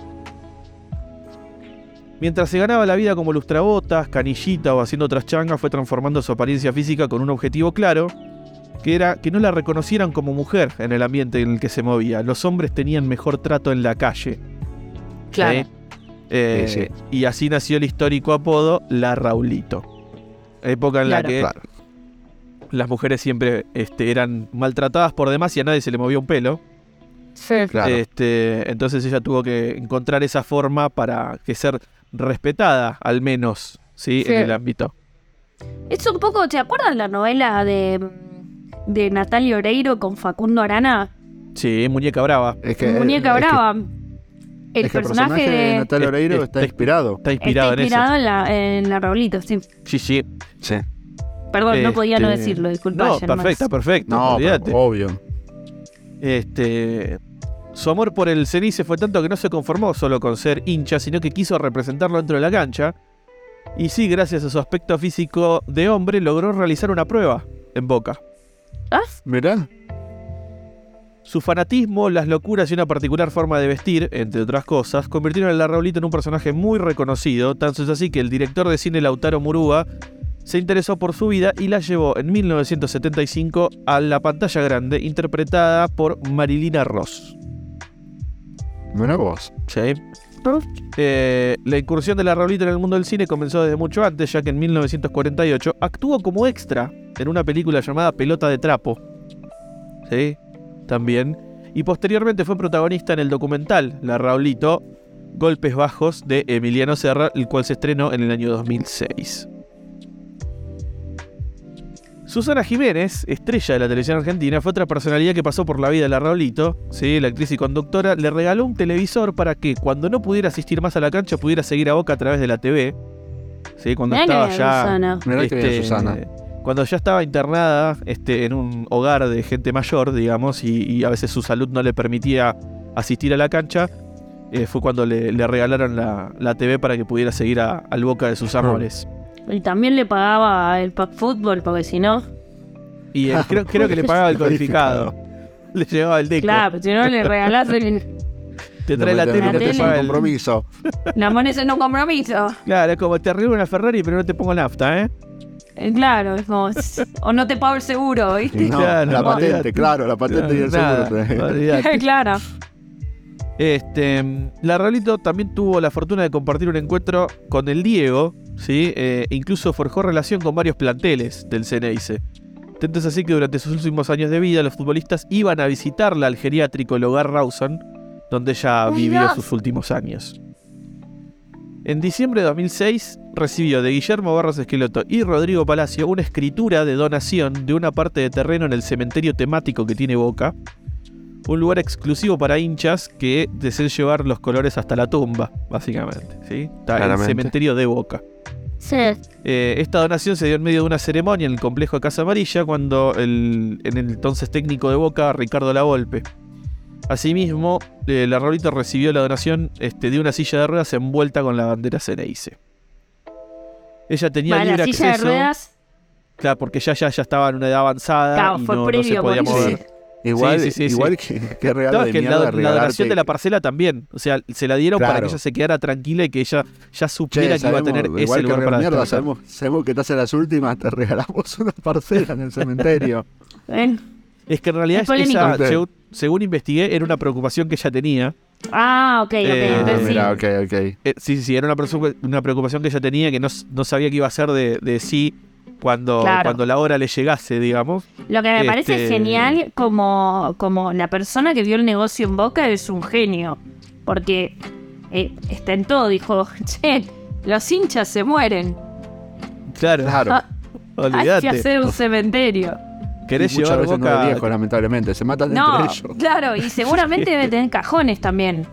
B: Mientras se ganaba la vida como lustrabotas, canillita o haciendo otras changas, fue transformando su apariencia física con un objetivo claro, que era que no la reconocieran como mujer en el ambiente en el que se movía. Los hombres tenían mejor trato en la calle.
C: Claro.
B: Eh,
A: Sí,
B: Y así nació el histórico apodo La Raulito. Época en la que
A: Claro.
B: las mujeres siempre este, eran maltratadas por demás y a nadie se le movía un pelo.
C: Sí.
A: Claro.
B: Este, entonces ella tuvo que encontrar esa forma para que ser respetada, al menos, ¿sí?
C: Sí.
B: en el ámbito.
C: Es un poco, ¿te acuerdas la novela de, de Natalia Oreiro con Facundo Arana?
B: Sí, muñeca brava.
A: Es que,
C: Muñeca
A: es que-
C: Brava. el
A: es que
C: personaje, de...
A: Natalia
B: Es-
A: Oreiro
B: es-
A: está
B: es-
A: inspirado.
B: Está
C: Está
B: inspirado,
C: inspirado en la, en la Raulito, sí.
B: en eso. Sí, sí.
A: Sí.
C: Perdón, no podía no
B: Este,
C: decirlo, disculpa.
B: No,
C: Germán.
B: perfecta, perfecto.
A: No, pero obvio.
B: Este, su amor por el cenice fue tanto que no se conformó solo con ser hincha, sino que quiso representarlo dentro de la cancha. Y sí, gracias a su aspecto físico de hombre, logró realizar una prueba en Boca.
C: ¿Ah?
A: Mirá.
B: Su fanatismo, las locuras y una particular forma de vestir, entre otras cosas, convirtieron a la Raulito en un personaje muy reconocido, tanto es así que el director de cine Lautaro Murúa se interesó por su vida y la llevó en 1975 a la pantalla grande, interpretada por Marilina Ross.
A: Mirá vos.
B: ¿sí? Eh, la incursión de la Raulito en el mundo del cine comenzó desde mucho antes, ya que en 1948 actuó como extra en una película llamada Pelota de Trapo. ¿Sí? También. Y posteriormente fue protagonista en el documental La Raulito, Golpes Bajos de Emiliano Serra, el cual se estrenó en el año 2006. Susana Jiménez, estrella de la televisión argentina, fue otra personalidad que pasó por la vida de la Raulito. ¿sí? La actriz y conductora le regaló un televisor para que cuando no pudiera asistir más a la cancha pudiera seguir a Boca a través de la TV. ¿sí? Cuando
C: Mirá
B: estaba ya este,
A: Susana.
B: Cuando ya estaba internada este, en un hogar de gente mayor, digamos, y, y a veces su salud no le permitía asistir a la cancha, eh, fue cuando le, le regalaron la, la TV para que pudiera seguir a- al boca de sus amores.
C: Y también le pagaba el pack fútbol, porque si no.
B: Y creo, creo que le pagaba el codificado. Le llevaba el deco.
C: Claro, si no le regalás el-
B: Te trae la tele y no
C: la
B: te paga el...
A: compromiso.
C: la moneda en un compromiso.
B: Claro, es como te arreglo una Ferrari pero no te pongo nafta, ¿eh?
C: Eh, Claro, es como. O no te pago el seguro, ¿viste?
A: No,
B: Claro,
A: la patente, claro, la patente y el
B: Nada,
A: seguro.
C: claro.
B: Este, la Raulito también tuvo la fortuna de compartir un encuentro con el Diego, ¿sí? Eh, incluso forjó relación con varios planteles del Ceneice. Tanto es así que durante sus últimos años de vida los futbolistas iban a visitarla al geriátrico el Hogar Rawson, donde ella vivió sus últimos años. En diciembre de 2006 recibió de Guillermo Barros Esqueloto y Rodrigo Palacio una escritura de donación de una parte de terreno en el cementerio temático que tiene Boca, un lugar exclusivo para hinchas que deseen llevar los colores hasta la tumba, básicamente. ¿sí? Está el
A: Claramente.
B: cementerio de Boca.
C: Sí.
B: Eh, esta donación se dio en medio de una ceremonia en el complejo de Casa Amarilla cuando el, en el entonces técnico de Boca, Ricardo Lavolpe. Asimismo, eh, la Raulito recibió la donación este, de una silla de ruedas envuelta con la bandera Ceneice. Ella tenía
C: Vale,
B: libre
C: la silla de
B: acceso,
C: ruedas.
B: claro, porque ya, ya, ya estaba en una edad avanzada
C: Claro,
B: y
C: fue
B: no, no se
C: previo,
B: podía mover.
A: Igual,
B: Sí, sí, sí,
A: igual que, que regalo
B: Claro,
A: de
B: que la,
A: mierda
B: la donación de la parcela también. O sea, se la dieron para
A: Claro.
B: que ella se quedara tranquila y que ella ya
A: Che,
B: supiera que iba a
A: sabemos,
B: tener
A: igual
B: ese
A: que
B: lugar
A: regalar
B: para
A: mierda, sabemos, sabemos que estás en las últimas, te regalamos una parcela en el cementerio.
B: Es que en realidad
C: Es
B: esa, según, según investigué, era una preocupación que ella tenía.
C: Ah, ok, ok.
B: Eh,
A: Ah,
C: entonces sí.
A: mira, ok, ok.
B: Eh, sí, sí, sí, era una, una preocupación que ella tenía que no, no sabía qué iba a hacer de, de sí cuando,
C: Claro.
B: cuando la hora le llegase, digamos.
C: Lo que me parece
B: Este-
C: genial como, como la persona que vio el negocio en Boca es un genio. Porque eh, está en todo. Dijo, che, los hinchas se mueren.
B: Claro,
A: Claro.
C: Ah, hay que hacer un cementerio.
B: ¿Querés
A: Y
B: llevar
A: veces no
B: Boca?
A: viejos, lamentablemente. Se matan
C: No,
A: entre ellos.
C: claro, y seguramente debe tener cajones también.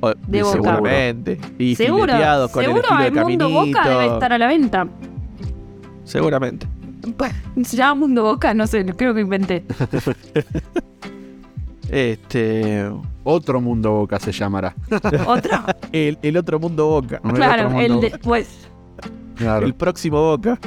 B: O-
C: de Boca.
B: Seguramente. Y
C: seguro, seguro
B: el
C: el mundo Boca debe estar a la venta.
B: Seguramente.
C: Se llama Mundo Boca, no sé, creo que inventé.
B: Este.
A: Otro mundo boca se llamará.
C: Otro.
B: El, el otro mundo Boca.
A: No,
C: claro,
A: otro
C: el
A: mundo.
C: después.
A: Claro.
B: El próximo Boca.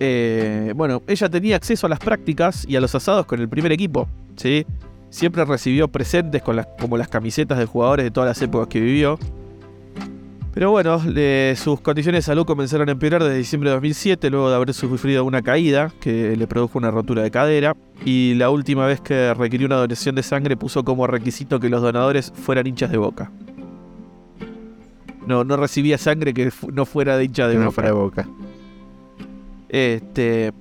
B: Eh, bueno, ella tenía acceso a las prácticas y a los asados con el primer equipo. ¿sí? Siempre recibió presentes con las, como las camisetas de jugadores de todas las épocas que vivió. Pero bueno, le- sus condiciones de salud comenzaron a empeorar desde diciembre de 2007, luego de haber sufrido una caída que le produjo una rotura de cadera. Y la última vez que requirió una donación de sangre puso como requisito que los donadores fueran hinchas de boca. No, no recibía sangre que no fuera de hincha de
A: Que no
B: boca.
A: fuera de boca.
B: Este,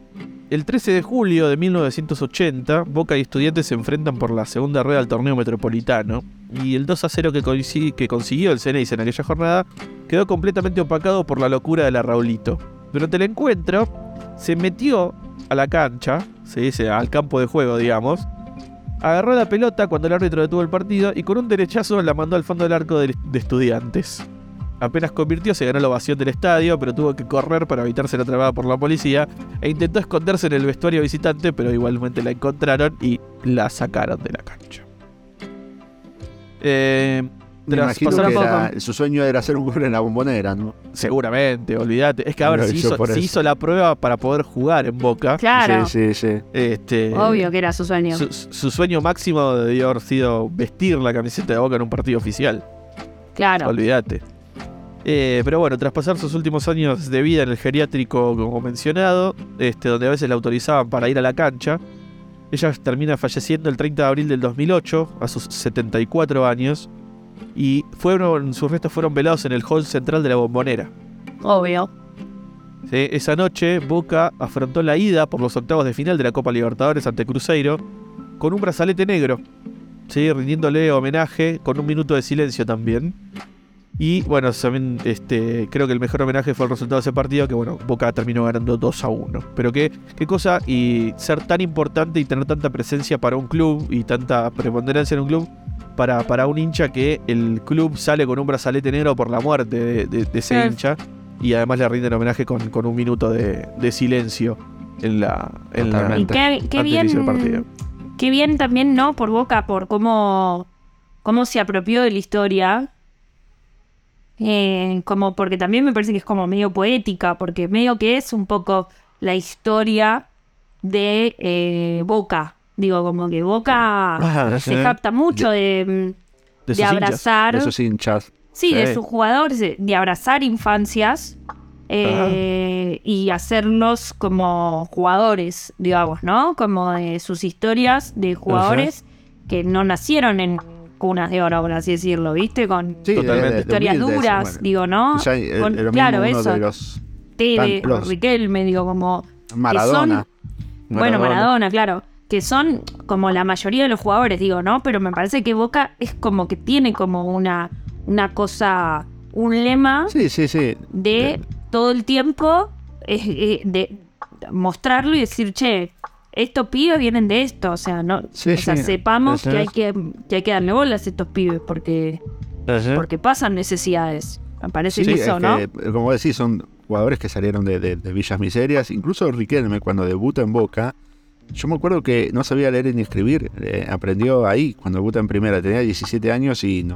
B: el 13 de julio de 1980, Boca y Estudiantes se enfrentan por la segunda rueda del torneo metropolitano. Y el 2 a 0 que, consi- que consiguió el Ceneice en aquella jornada quedó completamente opacado por la locura de la Raulito. Durante el encuentro, se metió a la cancha, se dice al campo de juego, digamos. Agarró la pelota cuando el árbitro detuvo el partido y con un derechazo la mandó al fondo del arco de estudiantes. Apenas convirtió, se ganó la ovación del estadio, pero tuvo que correr para evitar ser atrapada por la policía e intentó esconderse en el vestuario visitante, pero igualmente la encontraron y la sacaron de la cancha. Eh,
A: Me imagino que era- su sueño era hacer un gol en la bombonera, ¿no?
B: Seguramente, olvídate. Es que a ver,
A: Lo
B: se
A: hizo
B: se la prueba para poder jugar en Boca.
C: Claro,
A: Sí, sí, sí.
B: Este,
C: obvio que era su sueño.
B: Su, su sueño máximo debió haber sido vestir la camiseta de Boca en un partido oficial.
C: Claro.
B: Olvídate. Eh, pero bueno, tras pasar sus últimos años de vida en el geriátrico, como mencionado, este, donde a veces la autorizaban para ir a la cancha, ella termina falleciendo el 30 de abril del 2008, a sus 74 años, y fueron, sus restos fueron velados en el hall central de la bombonera.
C: Obvio.
B: ¿sí? Esa noche, Boca afrontó la ida por los octavos de final de la Copa Libertadores ante Cruzeiro con un brazalete negro, ¿sí? rindiéndole homenaje con un minuto de silencio también. Y bueno, también este, creo que el mejor homenaje fue el resultado de ese partido, que bueno, Boca terminó ganando 2 a 1. Pero qué, qué cosa y ser tan importante y tener tanta presencia para un club y tanta preponderancia en un club para, para un hincha que el club sale con un brazalete negro por la muerte de, de- de ese
C: Sí.
B: hincha y además le rinden homenaje con, con un minuto de, de silencio en la, en la-
C: Y qué, qué
B: antes del inicio del partido.
C: bien. Qué bien también, ¿no? Por Boca, por cómo, cómo se apropió de la historia. Eh, como porque también me parece que es como medio poética, porque medio que es un poco la historia de eh, Boca. Digo, como que Boca
A: Ah,
C: se
A: sí.
C: capta mucho de,
B: de
C: de
B: sus hinchas.
C: abrazar.
A: De esos hinchas.
C: Sí, de sus jugadores, de, de abrazar infancias eh, y hacerlos como jugadores, digamos, ¿no? Como de sus historias de jugadores que no nacieron en cunas de oro, por así decirlo, ¿viste? Con
A: Sí,
B: Totalmente.
A: de- de- de
C: historias
A: humildes,
C: duras,
A: bueno.
C: digo, ¿no?
A: Ya, eh,
C: Con-
A: lo mismo
C: claro,
A: uno
C: eso.
A: de los los-
C: Riquelme, digo, como...
A: Maradona.
C: Bueno, Maradona, claro. Que son como la mayoría de los jugadores, digo, ¿no? Pero me parece que Boca es como que tiene como una, una cosa, un lema
A: Sí, sí, sí.
C: de todo el tiempo es, eh, de mostrarlo y decir, che, estos pibes vienen de esto, o sea, no,
A: Sí,
C: o sea,
A: sí.
C: sepamos que hay que, que hay que darle bolas a estos pibes porque, porque pasan necesidades. Me parece que eso,
A: es
C: ¿no?
A: que, como decís, son jugadores que salieron de, de- de villas miserias. Incluso Riquelme, cuando debuta en Boca, yo me acuerdo que no sabía leer ni escribir. eh, aprendió ahí, cuando debuta en primera. Tenía 17 años y no.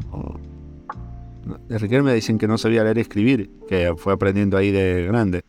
A: no- Riquelme dicen que no sabía leer y escribir, que fue aprendiendo ahí de grande.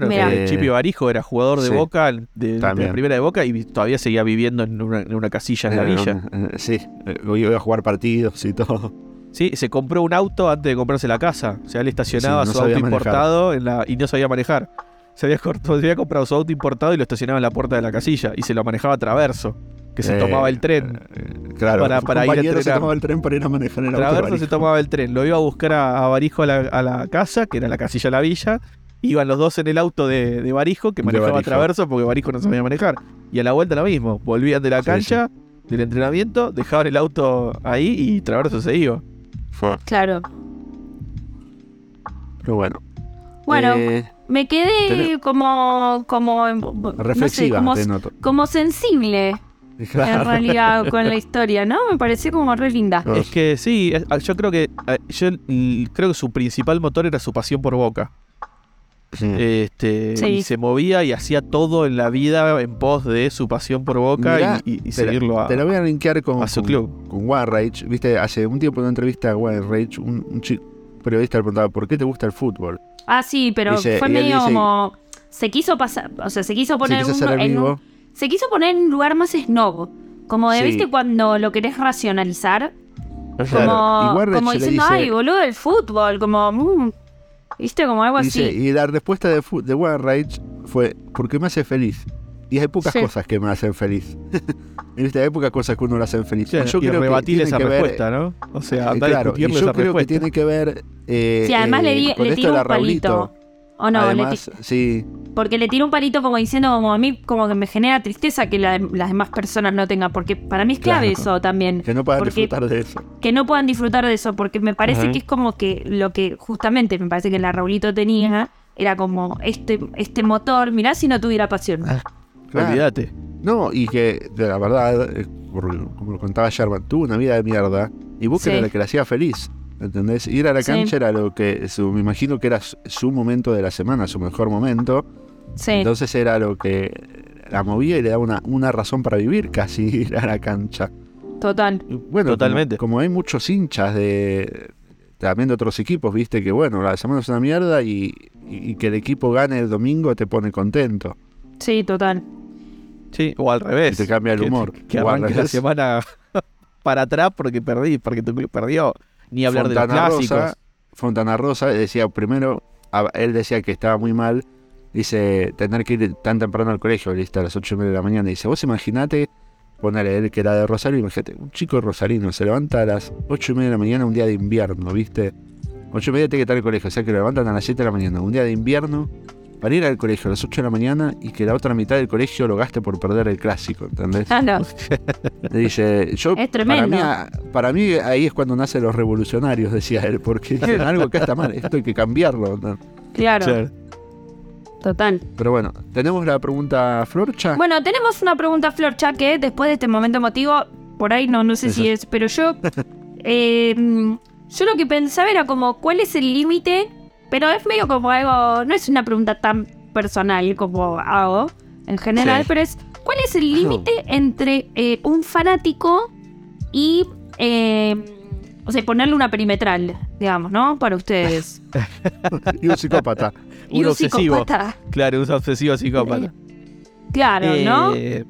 B: Bueno, eh, Chipio Barijo era jugador de
A: Sí.
B: Boca, de, la primera de Boca, y todavía seguía viviendo en una, en una casilla en la
A: Eh,
B: villa.
A: eh, sí, eh, iba a jugar partidos y todo.
B: Sí, se compró un auto antes de comprarse la casa. O sea, él estacionaba
A: Sí, no
B: su auto
A: manejar.
B: importado en la, y no sabía manejar. Se había, cort- se había comprado su auto importado y lo estacionaba en la puerta de la casilla. Y se lo manejaba a traverso, que se
A: Eh,
B: tomaba el tren.
A: eh, claro,
B: para- ir a
A: compañero se
B: entrenar.
A: tomaba el tren para ir a manejar el auto.
B: Traverso se tomaba el tren. Lo iba a buscar a, a Barijo a la, a la casa, que era la casilla de la villa. Iban los dos en el auto de, de Barijo, que manejaba
A: Barijo.
B: Traverso porque Barijo no sabía manejar. Y a la vuelta lo mismo, volvían de la
A: Sí,
B: cancha, del entrenamiento, dejaban el auto ahí y Traverso se iba.
A: Fue.
C: Claro.
A: Pero bueno.
C: Bueno,
A: Eh,
C: me quedé
A: tenés-
C: como, como, no sé,
A: reflexiva,
C: como,
A: te noto.
C: como sensible en realidad con la historia, ¿no? Me pareció como re linda.
B: Es que sí, yo creo que eh, yo mm, creo que su principal motor era su pasión por Boca.
A: Sí.
B: Este,
C: Sí.
B: y se movía y hacía todo en la vida en pos de su pasión por Boca
A: Mirá,
B: y, y- seguirlo a,
A: Te la voy a linkear con,
B: a su
A: con-
B: club.
A: con Warrage. Viste, hace un tiempo en una entrevista a Warrage, un, un chico periodista le preguntaba, ¿por qué te gusta el fútbol?
C: Ah, sí, pero
A: Dice-
C: fue medio
A: dice-
C: como. Se quiso pasar. O sea, se quiso poner
A: quise
C: un-
A: hacer el
C: en un- se quiso poner en un lugar más snob. Como de,
A: Sí.
C: ¿viste? Cuando lo querés racionalizar.
A: Claro,
C: Como, como
A: le
C: diciendo,
A: dice-
C: ay, boludo, el fútbol. Como, mm, ¿viste? Como algo
A: dice,
C: así.
A: y la respuesta de, fu- de Warrage fue, porque me hace feliz. Y hay pocas
C: Sí.
A: cosas que me hacen feliz. ¿Viste? Hay pocas cosas que uno le hacen feliz.
B: Sí,
A: Y yo
B: y
A: creo que
B: rebatir
A: tiene
B: esa
A: que ver-
B: respuesta, ¿no? O sea,
A: eh,
B: andar
A: claro, y yo
B: esa
A: creo
B: respuesta.
A: que tiene que ver eh,
C: Sí, además le, di-
A: eh, con
C: le
A: esto la
C: un palito.
A: Raulito.
C: O no,
A: Además, sí,
C: porque le tiró un palito como diciendo, como a mí, como que me genera tristeza que la- las demás personas no tengan. Porque para mí es clave
A: Claro.
C: eso también.
A: que no puedan
C: Porque-
A: disfrutar de eso.
C: que no puedan disfrutar de eso, porque me parece que es como que lo que justamente me parece que la Raulito tenía era como este, este motor, mirá si no tuviera pasión.
A: Claro.
B: Olvídate.
A: No, y que de la verdad, eh, como lo contaba Sherman, tuvo una vida de mierda y Boca
C: Sí.
A: era la que la hacía feliz. ¿Entendés? Ir a la
C: Sí.
A: cancha era lo que, su- me imagino que era su, momento de la semana, su mejor momento.
C: Sí,
A: Entonces era lo que la movía y le daba una, una razón para vivir casi ir a la cancha.
C: total.
A: Bueno,
B: Totalmente.
A: Como, como hay muchos hinchas de también de otros equipos, viste que bueno, la semana es una mierda y, y- y que el equipo gane el domingo te pone contento.
C: Sí, total.
B: Sí, o al revés.
A: Y te cambia el
B: Que-
A: humor.
B: Que,
A: O al
B: arranque la semana para atrás porque perdí, porque tu club perdió. Ni hablar de los
A: Fontana
B: clásicos.
A: Rosa, Fontana Rosa decía primero, él decía que estaba muy mal, dice, tener que ir tan temprano al colegio, listo, a las 8 y media de la mañana. Dice, vos imaginate, ponerle él que era de Rosario, imagínate, un chico rosarino se levanta a las 8 y media de la mañana un día de invierno, ¿viste? 8 y media tiene que estar en el colegio, o sea que lo levantan a las 7 de la mañana, un día de invierno, para ir al colegio a las 8 de la mañana y que la otra mitad del colegio lo gaste por perder el clásico, ¿entendés?
C: Ah, no.
A: Dice, yo,
C: Es
A: para
C: tremendo.
A: mí, a- para mí ahí es cuando nacen los revolucionarios, decía él, porque dicen, algo acá está mal, esto hay que cambiarlo. ¿no?
C: Claro,
B: Claro.
C: total.
A: Pero bueno, tenemos la pregunta Florcha.
C: Bueno, tenemos una pregunta, Florcha, que después de este momento emotivo, por ahí no, no sé si es, pero yo. eh, yo lo que pensaba era como, ¿cuál es el límite? Pero es medio como algo. No es una pregunta tan personal como hago en general,
B: Sí.
C: pero es, ¿cuál es el límite entre eh, un fanático y. eh, o sea, ponerle una perimetral, digamos, ¿no? Para ustedes.
A: y un psicópata.
C: y
B: Un
C: un
B: obsesivo.
C: psicópata.
B: Claro, un obsesivo psicópata.
C: Claro, ¿no?
B: Eh,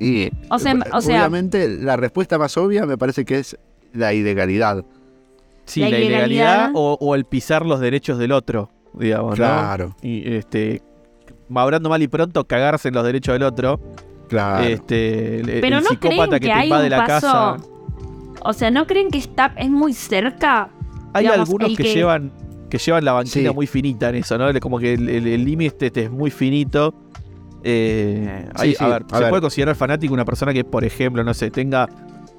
A: Y
C: O sea, o sea-
A: obviamente la respuesta más obvia me parece que es la ilegalidad.
B: Sí,
C: La
B: la, ilegalidad,
C: ilegalidad.
B: o, o el pisar los derechos del otro, digamos, ¿no?
A: Claro,
B: Y este. Hablando mal y pronto, cagarse en los derechos del otro.
A: claro.
B: Este, el,
C: Pero
B: el
C: no
B: psicópata
C: creen
B: que,
C: que,
B: te
C: hay
B: invade
C: un
B: la
C: paso.
B: casa.
C: O sea, ¿no creen que está es muy cerca?
B: Hay
C: digamos,
B: algunos que,
C: que-
B: llevan que llevan la banquina
A: Sí.
B: muy finita en eso, ¿no? Como que el límite este es muy finito. Eh, hay-
A: Sí, sí,
B: A ver,
A: a
B: se
A: ver.
B: puede considerar fanático una persona que, por ejemplo, no sé, tenga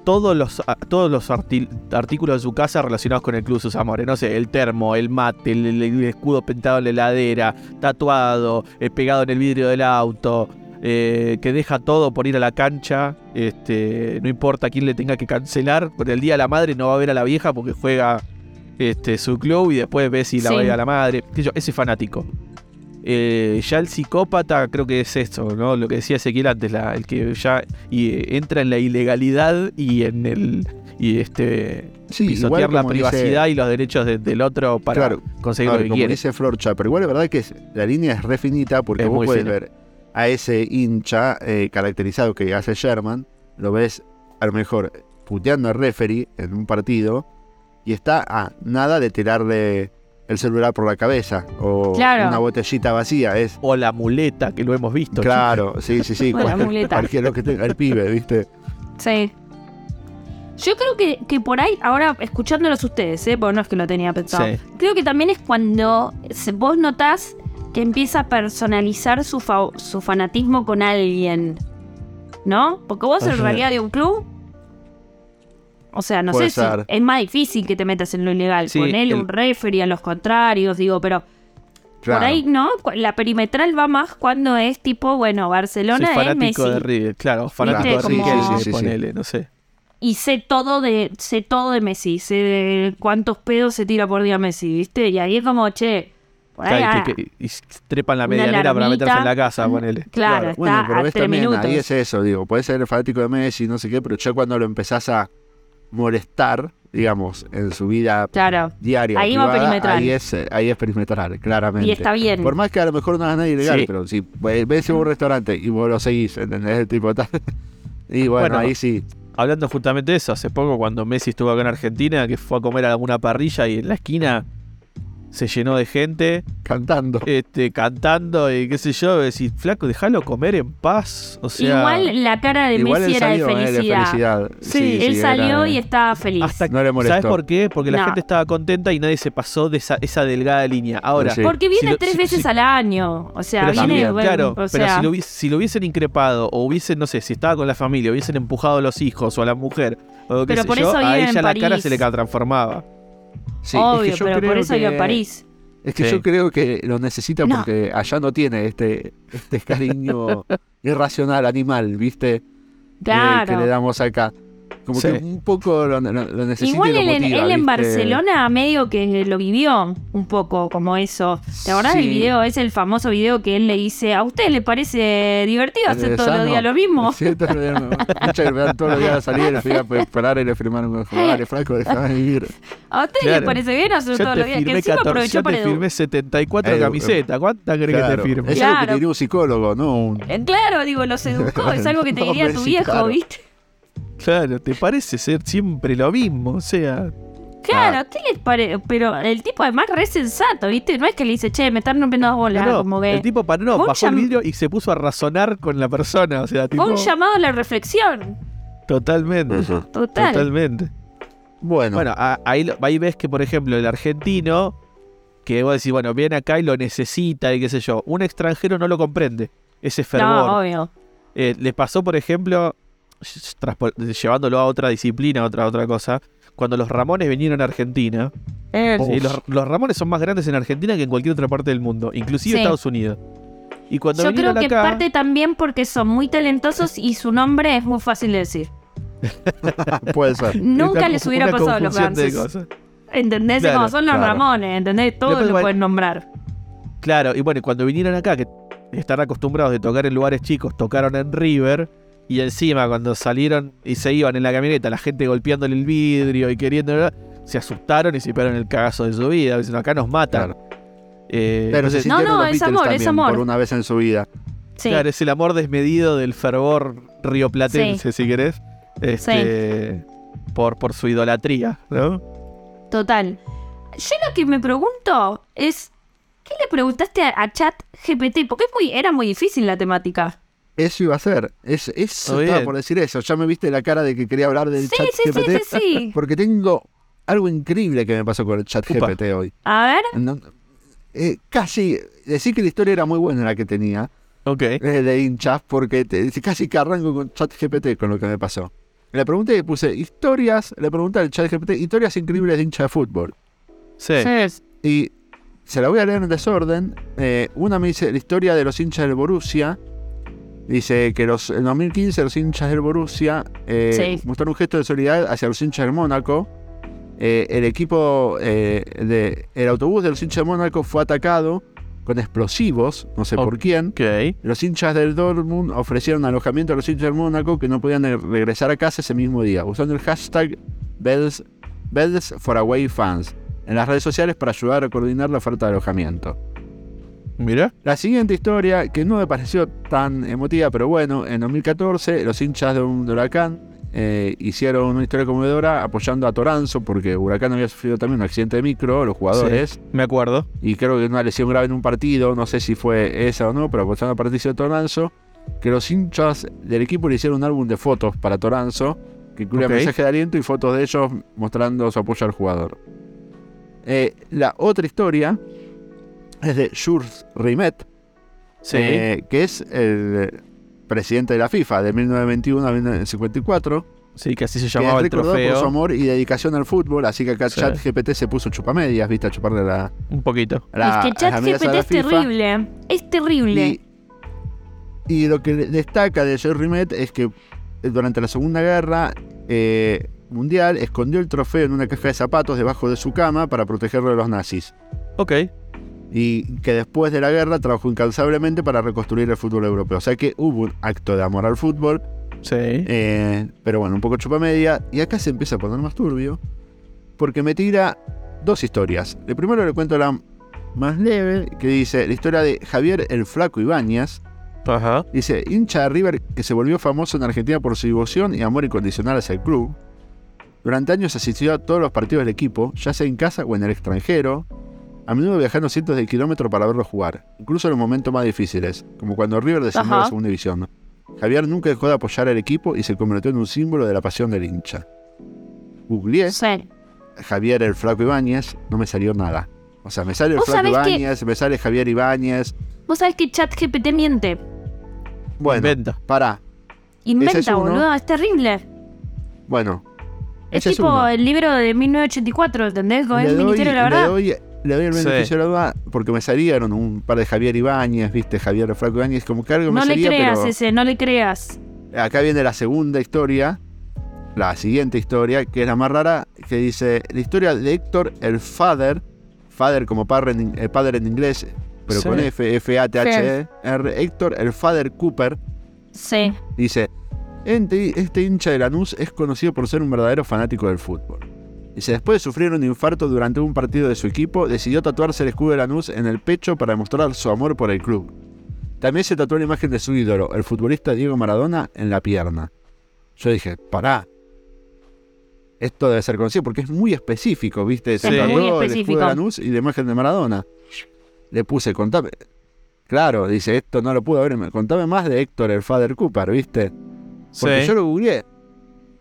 B: todos los, todos los artículos de su casa relacionados con el Club Sus Amores. No sé, el termo, el mate, el, escudo pintado en la heladera, tatuado, eh, pegado en el vidrio del auto. eh, que deja todo por ir a la cancha. Este, no importa quién le tenga que cancelar. Por el día de la madre no va a ver a la vieja porque juega este, su club y después ve si la
C: Sí.
B: ve a la madre. Ese fanático. Eh, ya el psicópata creo que es esto, ¿no? Lo que decía Ezequiel antes, la- el que ya y, eh, entra en la ilegalidad y en el y este
A: Sí,
B: pisotear la
A: dice-
B: privacidad y los derechos de- del otro para
A: Claro.
B: conseguir
A: A
B: lo
A: ver,
B: que
A: como
B: quiere.
A: dice Florcha, pero igual la verdad que es- la línea es re finita porque
B: Es
A: vos puedes
B: fina.
A: ver a ese hincha eh, caracterizado que hace Sherman, lo ves a lo mejor puteando al referee en un partido y está a nada de tirarle el celular por la cabeza o
C: Claro.
A: una botellita vacía, es
B: O la muleta, que lo hemos visto.
A: claro, sí, sí, sí,
C: O la muleta.
A: cualquier lo que tenga el pibe, ¿viste?
C: Sí. Yo creo que, que por ahí, ahora escuchándolos ustedes, ¿eh? porque no es que lo tenía pensado,
B: Sí.
C: creo que también es cuando vos notás que empieza a personalizar su, fa- su fanatismo con alguien. ¿No? Porque vos en
A: Ajá.
C: realidad de un club. O sea, no
A: Puede
C: sé
A: ser.
C: si es más difícil que te metas en lo ilegal.
B: Sí,
C: con él,
B: el-
C: un referee a los contrarios, digo, pero
A: Claro.
C: por ahí, ¿no? La perimetral va más cuando es tipo, bueno,
B: Soy
C: Barcelona es
B: fanático
C: Messi.
B: de River, claro, fanático
C: Viste,
B: de River,
C: como-
A: Sí, sí, sí, sí.
B: ponele, no sé.
C: Y sé todo de sé todo de Messi, sé de cuántos pedos se tira por día Messi, ¿viste? Y ahí es como, che, por ahí,
B: Claro,
C: ah,
B: y, que- y trepan la medianera para meterse en la casa, ponele.
C: claro, está
A: Bueno, pero
C: a
A: ves
C: tres
A: también,
C: minutos.
A: ahí es eso, digo, puedes ser fanático de Messi, no sé qué, pero ya cuando lo empezás a molestar, digamos, en su vida
C: Claro,
A: diaria,
C: Ahí va perimetral.
A: ahí es, ahí es perimetral, claramente.
C: y está bien.
A: Por más que a lo mejor no hagas nada ilegal,
B: Sí.
A: pero si ves un restaurante y vos lo seguís, ¿entendés? El tipo tal. Y bueno,
B: Bueno.
A: ahí sí.
B: Hablando justamente de eso, hace poco cuando Messi estuvo acá en Argentina, que fue a comer a alguna parrilla y en la esquina se llenó de gente
A: Cantando.
B: este, cantando y qué sé yo, decir, flaco, déjalo comer en paz. O sea,
C: Igual la cara de Messi era de
A: eh,
C: felicidad.
A: felicidad.
C: Sí, él
A: sí,
C: salió
A: era-
C: y estaba feliz.
B: hasta
A: No le molestó.
B: ¿Sabes por qué? Porque la
C: No.
B: gente estaba contenta y nadie se pasó de esa, esa delgada línea. Ahora,
A: Sí.
C: Porque viene
B: si lo-
C: tres
B: si-
C: veces
B: si-
C: al año. O sea, viene.
A: también,
C: bueno,
B: claro,
C: o
B: pero
C: sea,
B: si lo, hubies- si lo hubiesen increpado o hubiesen, no sé, si estaba con la familia, hubiesen empujado a los hijos o a la mujer, o qué
C: Pero
B: sé
C: por
B: yo,
C: eso
B: a
C: vive en
B: ella la cara
C: París.
B: se le transformaba.
A: Sí,
C: obvio,
A: es que yo
C: pero por eso iba a París.
A: Es que
B: Sí.
A: yo creo que lo necesita
C: No.
A: porque allá no tiene este, este cariño irracional, animal, ¿viste?
C: Claro.
A: Que, le damos acá. Como
B: Sí.
A: que un poco lo, lo- lo necesita
C: Igual
A: y lo
C: él, en-
A: motiva,
C: él en. Barcelona medio que lo vivió un poco como eso. ¿Te acordás
A: Sí.
C: del video? Es el famoso video que él le dice, ¿a usted le parece divertido hacer
A: Eh,
C: todos los días lo mismo?
A: Sí, todos los días, muchas que me dan todos los días a salir, le fui a esperar y le firmaron un juego. Dale, Franco, déjame vivir.
C: ¿A usted le
B: Claro.
C: parece bien hacer
B: Yo
C: todos
B: te
C: los días? Que encima
B: 14,
C: aprovechó
B: yo
C: para
B: te
C: edu-
B: firmé 74
A: Edu-
B: camisetas. ¿Cuántas crees que
A: Claro.
B: te firme?
A: Es algo que
C: Claro.
A: te diría un psicólogo, no un...
C: Eh, Claro, digo, los educó, es algo que te
A: No,
C: diría tu
A: sí,
C: viejo,
A: claro.
C: ¿viste?
B: Claro, te parece ser siempre lo mismo. O sea,
C: Claro, ¿qué les parece? Pero el tipo además re sensato, ¿viste? No es que le dice, che, me están rompiendo las bolas,
B: no, no,
C: como que...
B: el tipo paró, no, bajó el vidrio y se puso a razonar con la persona. O sea, tipo,
C: Fue un llamado a la reflexión,
B: totalmente.
C: total.
B: Totalmente.
A: Bueno,
B: Bueno, ahí, ves que, por ejemplo, el argentino, que vos decís, bueno, viene acá y lo necesita y qué sé yo, un extranjero no lo comprende, ese fervor.
C: No, obvio.
B: Eh, les pasó, por ejemplo, llevándolo a otra disciplina, a otra, a otra cosa, cuando los Ramones vinieron a Argentina.
C: Eh,
B: sí, los, los Ramones son más grandes en Argentina que en cualquier otra parte del mundo, inclusive
C: Sí.
B: Estados Unidos. Y cuando
C: Yo creo que
B: acá,
C: parte también porque son muy talentosos y su nombre es muy fácil de decir.
A: puede ser.
C: Nunca les hubiera pasado a los
B: cosas.
C: ¿Entendés?
B: Claro,
C: Como son los
A: claro.
C: Ramones, ¿entendés? Todos lo pueden nombrar.
B: Claro, y bueno, y cuando vinieron acá, que están acostumbrados de tocar en lugares chicos, tocaron en River, y encima cuando salieron y se iban en la camioneta, la gente golpeándole el vidrio y queriendo, se asustaron y se pegaron el cagazo de su vida, diciendo, acá nos matan.
A: Claro.
B: Eh,
A: Pero se
B: entonces,
C: No,
A: sintieron
C: no,
A: los
C: es amor, es
A: también,
C: amor.
A: por una vez en su vida.
C: Sí.
B: Claro, es el amor desmedido del fervor rioplatense, si querés, este, por, por su idolatría, ¿no?
C: Total. Yo lo que me pregunto es, ¿qué le preguntaste a, a Chat GPT? Porque es muy, era muy difícil la temática.
A: Eso iba a ser. Es, eso estaba
B: bien.
A: por decir eso. Ya me viste la cara de que quería hablar del
C: Sí,
A: chat
C: sí, sí,
A: GPT.
C: sí, sí.
A: Porque tengo algo increíble que me pasó con el chat
B: Upa.
A: GPT hoy.
C: A ver,
A: No- eh, casi, decir que la historia era muy buena la que tenía
B: Ok.
A: eh, de hinchas, porque te- casi que arranco con chat GPT con lo que me pasó. Le pregunté, puse historias, le pregunté al chat GPT, historias increíbles de hincha de fútbol.
B: Sí.
C: Sí.
A: Y se la voy a leer en desorden. Eh, una me dice la historia de los hinchas del Borussia. Dice que los, en 2015 los hinchas del Borussia eh,
C: Sí.
A: mostraron un gesto de solidaridad hacia los hinchas del Mónaco. Eh, el equipo, eh, de, el autobús de los hinchas del Mónaco fue atacado con explosivos, no sé por quién. Los hinchas del Dortmund ofrecieron alojamiento a los hinchas del Mónaco que no podían regresar a casa ese mismo día, usando el hashtag Bells, Bells for Away Fans en las redes sociales para ayudar a coordinar la oferta de alojamiento.
B: Mira.
A: La siguiente historia, que no me pareció tan emotiva, pero bueno, en 2014 los hinchas de un de Huracán eh, hicieron una historia conmovedora apoyando a Toranzo porque Huracán había sufrido también un accidente de micro, los jugadores,
B: Me acuerdo.
A: y creo que una lesión grave en un partido, no sé si fue esa o no, pero apoyando a de Toranzo, que los hinchas del equipo le hicieron un álbum de fotos para Toranzo que incluía
B: Ok.
A: mensaje de aliento y fotos de ellos mostrando su apoyo al jugador. Eh, la otra historia es de Jules Rimet,
B: Sí.
A: eh, que es el presidente de la FIFA de 1921 a 1954.
B: sí, que así se
A: que es
B: llamaba el
A: recordado por su
B: trofeo.
A: amor y dedicación al fútbol, así que acá
B: Sí.
A: ChatGPT se puso chupamedias, viste, a chuparle la,
B: Un poquito.
A: la-
C: es que ChatGPT es terrible. Es terrible.
A: Y, y lo que destaca de Jerry Rimet es que durante la Segunda Guerra eh, Mundial escondió el trofeo en una caja de zapatos debajo de su cama para protegerlo de los nazis.
B: Ok.
A: Y que después de la guerra trabajó incansablemente para reconstruir el fútbol europeo. O sea que hubo un acto de amor al fútbol,
B: Sí.
A: eh, pero bueno, un poco chupamedia. Y acá se empieza a poner más turbio, porque me tira dos historias. El primero le cuento la más leve, que dice la historia de Javier el Flaco Ibáñez,
B: Ajá.
A: Dice, hincha de River que se volvió famoso en Argentina por su devoción y amor incondicional hacia el club. Durante años asistió a todos los partidos del equipo, ya sea en casa o en el extranjero, a menudo viajando cientos de kilómetros para verlo jugar, incluso en los momentos más difíciles, como cuando River descendió a la segunda división. Javier nunca dejó de apoyar al equipo y se convirtió en un símbolo de la pasión del hincha. Googleé
C: Sí.
A: Javier el Flaco Ibáñez, no me salió nada. O sea, me sale el
C: ¿Vos
A: Flaco
C: que-
A: Ibáñez, me sale Javier Ibáñez.
C: Vos sabés que ChatGPT miente.
A: Bueno,
B: Inventa.
A: pará.
C: Inventa,
A: es
C: boludo. Es terrible.
A: Bueno,
C: Es tipo el libro de 1984, ¿entendés? Con el
A: doy,
C: Ministerio de la
A: le
C: Verdad.
A: doy- le doy el
B: Sí.
A: beneficio de la duda porque me salieron un par de Javier Ibáñez, viste, Javier Flaco Ibáñez, como que algo me
C: No le
A: salía,
C: creas
A: pero
C: ese, no le creas.
A: acá viene la segunda historia, la siguiente historia, que es la más rara, que dice la historia de Héctor el Father, Father como padre en, eh, padre en inglés, pero
B: Sí.
A: con F, F, A, T, H, E, R, Héctor el Father Cooper,
C: Sí.
A: Dice, este hincha de Lanús es conocido por ser un verdadero fanático del fútbol. Dice, después de sufrir un infarto durante un partido de su equipo, decidió tatuarse el escudo de Lanús en el pecho para demostrar su amor por el club. También se tatuó la imagen de su ídolo, el futbolista Diego Maradona, en la pierna. Yo dije, pará. Esto debe ser conocido porque es muy específico, ¿viste? Se
B: Sí.
A: tatuó el escudo de Lanús y la imagen de Maradona. Le puse, contame. Claro, dice, esto no lo pudo haber. Contame más de Héctor, el Father Cooper, ¿viste? Porque
B: Sí.
A: yo lo googleé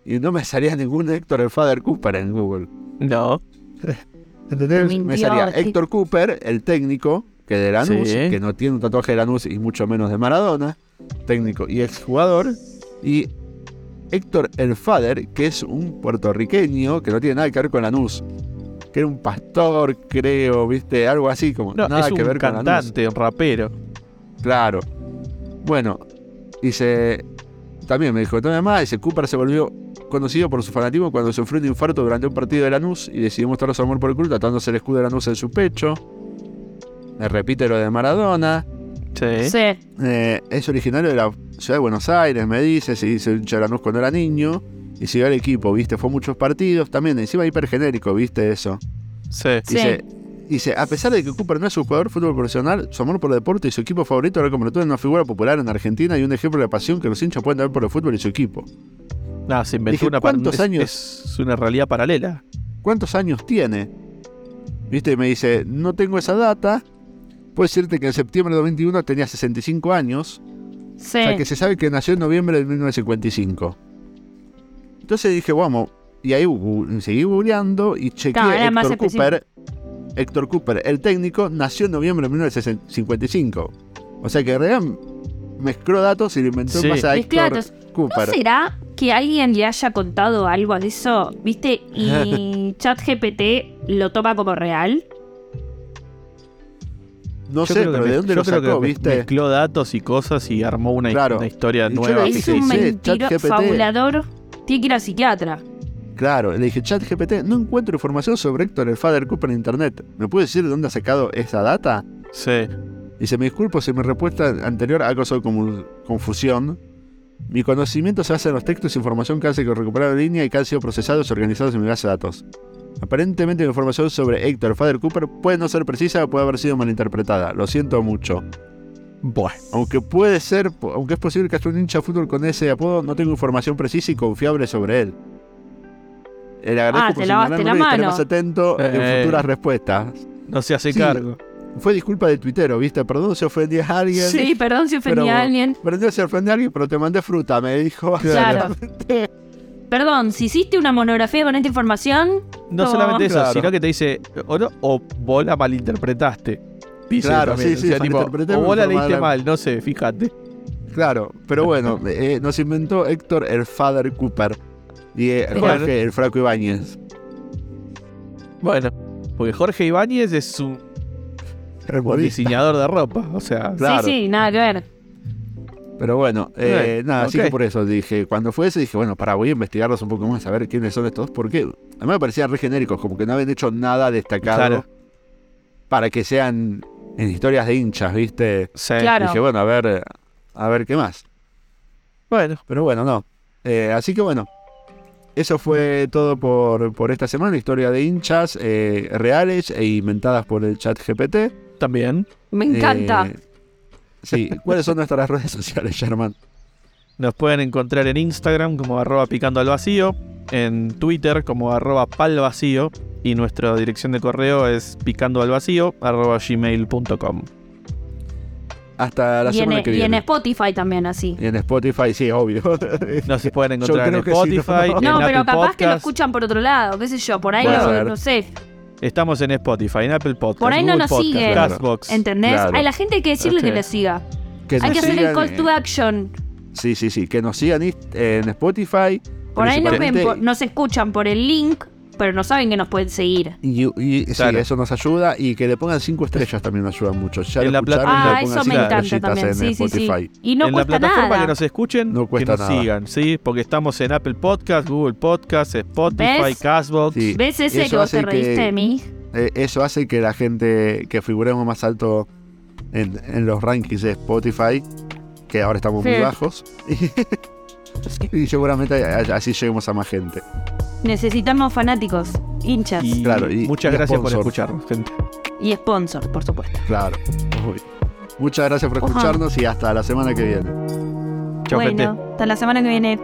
A: y no me salía ningún Héctor el Father Cooper en Google.
B: No.
A: ¿Entendés? Me salía
C: sí.
A: Héctor Cooper, el técnico, que de Lanús,
B: Sí.
A: que no tiene un tatuaje de Lanús y mucho menos de Maradona, técnico y exjugador, y Héctor el Father, que es un puertorriqueño que no tiene nada que ver con Lanús. Que era un pastor, creo, ¿viste? Algo así, como
B: No,
A: nada
B: es
A: que
B: un
A: ver con Lanús.
B: cantante, un rapero.
A: Claro. Bueno, dice. También me dijo, todavía más. Dice: Cooper se volvió conocido por su fanatismo cuando sufrió un infarto durante un partido de Lanús y decidió mostrar su amor por el club tatuándose el escudo de Lanús en su pecho. Me repite lo de Maradona.
B: Sí.
C: Sí.
A: Eh, es originario de la ciudad de Buenos Aires, me dice. Se hizo hincha de Lanús cuando era niño. Y siguió al equipo, ¿viste? Fue a muchos partidos. También, encima hipergenérico, ¿viste eso?
B: Sí.
C: Sí.
A: Dice, dice, a pesar de que Cooper no es un jugador de fútbol profesional, su amor por el deporte y su equipo favorito lo convirtió en una figura popular en Argentina y un ejemplo de la pasión que los hinchas pueden tener por el fútbol y su equipo.
B: No, se inventó
A: Dije,
B: una
A: ¿cuántos
B: es-
A: años?
B: Es una realidad paralela.
A: ¿Cuántos años tiene? ¿Viste? Y me dice, no tengo esa data. Puedo decirte que en septiembre de 2021 tenía 65 años.
C: Sí.
A: O sea que se sabe que nació en noviembre de 1955. Entonces dije, vamos. Y ahí gu- seguí googleando y chequeé
C: Claro,
A: Héctor Cooper. Héctor Cooper, el técnico, nació en noviembre de 1955. O sea que realidad mezcló datos y lo inventó
B: Sí.
A: en base a
C: Mezcló
A: Héctor
C: datos. ¿No será que alguien le haya contado algo de eso? ¿Viste? Y ChatGPT lo toma como real.
A: No
B: Yo
A: sé,
B: creo que
A: pero ¿de dónde
B: yo
A: lo
B: creo
A: sacó,
B: que
A: viste?
B: Mezcló datos y cosas y armó una,
A: Claro.
B: una historia
A: Y yo
B: nueva.
C: Es un fabulador. Tiene que ir al psiquiatra.
A: Claro, le dije, chat GPT, no encuentro información sobre Héctor el Father Cooper en internet. ¿Me puede decir de dónde ha sacado esa data?
B: Sí.
A: Dice, me disculpo si mi respuesta anterior ha causado como confusión. Mi conocimiento se basa en los textos e información que hace que recuperar en línea y que han sido procesados y organizados en mi base de datos. Aparentemente la información sobre Héctor Father Cooper puede no ser precisa o puede haber sido malinterpretada. Lo siento mucho.
B: Bueno.
A: Aunque puede ser, aunque es posible que haya un hincha de fútbol con ese apodo, no tengo información precisa y confiable sobre él. Le agradezco
C: Ah,
A: por
C: te lavaste la
A: y estaré
C: mano.
A: más atento en
B: Eh.
A: futuras respuestas.
B: No se hace
A: Sí.
B: cargo.
A: Fue disculpa de tuitero, ¿viste? Perdón si ofendí a alguien.
C: Sí, perdón si ofendí
A: Pero-
C: a alguien.
A: Perdón si ofendí a alguien, pero te mandé fruta, me dijo.
C: Claro. Perdón, si hiciste una monografía con esta información,
B: No solamente eso,
A: Claro.
B: sino que te dice, o, no, o vos la malinterpretaste. Dice
A: Claro,
B: también.
A: sí, sí,
B: O sea, tipo, o vos la leíste mal, no sé, fíjate.
A: Claro, pero bueno, eh, nos inventó Héctor el Father Cooper y eh. Jorge el Fraco Ibáñez.
B: Bueno, porque Jorge Ibáñez es un Diseñador de ropa, o sea,
A: Claro.
C: sí, sí, nada que ver.
A: Pero bueno, eh, nada, así que por eso dije, cuando fue ese dije, bueno, para, voy a investigarlos un poco más, a ver quiénes son estos, porque a mí me parecían re genéricos, como que no habían hecho nada destacado
B: Claro.
A: para que sean en historias de hinchas, ¿viste?
B: sí.
C: Claro.
A: Dije, bueno, a ver, a ver qué más.
B: Bueno,
A: Pero bueno, no. Eh, así que bueno, eso fue todo por, por esta semana, historia de hinchas eh, reales e inventadas por el chat GPT.
B: también
C: Me encanta.
A: Eh, sí, ¿cuáles son nuestras redes sociales, Sherman?
B: nos pueden encontrar en Instagram como arroba picando al vacío, en Twitter como arroba pal vacío y nuestra dirección de correo es picando al vacío arroba gmail.com.
A: Hasta la
C: y, en,
A: semana que
C: y en. Spotify también así.
A: Y en Spotify, sí, obvio.
B: Nos se pueden encontrar en
A: que sí,
B: Spotify,
A: ¿no?
B: en
C: No, pero
B: Apple
C: capaz que lo escuchan por otro lado, qué sé yo, por ahí lo, no sé.
B: Estamos en Spotify, en Apple Podcast,
C: Por ahí no
B: Google
C: nos
B: Podcast,
C: siguen.
B: Castbox.
C: ¿Entendés?
A: Claro.
C: Hay la gente hay que decirle que le siga.
A: Que
C: Hay que hacer el call to action.
A: Sí, sí, sí. Que nos sigan en Spotify.
C: Por ahí nos, ven, por- nos escuchan por el link, pero no saben que nos pueden seguir.
A: Y, y- sí, eso nos ayuda. Y que le pongan cinco estrellas también nos ayuda mucho. Ya
B: En
A: lo
B: la
A: escucharon,
B: plata-
A: le
C: Ah, eso me encanta también.
A: en
C: Sí, sí, sí.
A: Spotify.
C: Y no
B: en la
C: cuesta
B: plataforma
C: nada.
B: que nos escuchen,
A: No
B: que nos
A: nada.
B: sigan, ¿sí? Porque estamos en Apple Podcast, Google Podcast, Spotify,
C: ¿Ves?
B: Castbox.
A: Sí.
C: ¿Ves ese
A: Eso
C: que vos te
A: hace que-
C: reíste de mí?
A: Eh, eso hace que la gente que figuremos más alto en, en los rankings de Spotify, que ahora estamos muy bajos. Y seguramente así lleguemos a más gente.
C: Necesitamos fanáticos, hinchas.
A: Claro, y,
B: muchas gracias por escucharnos, gente.
C: Y sponsors, por supuesto.
A: Claro. Muchas gracias por escucharnos y hasta la semana que viene.
B: Chao,
C: bueno,
B: gente.
C: Hasta la semana que viene.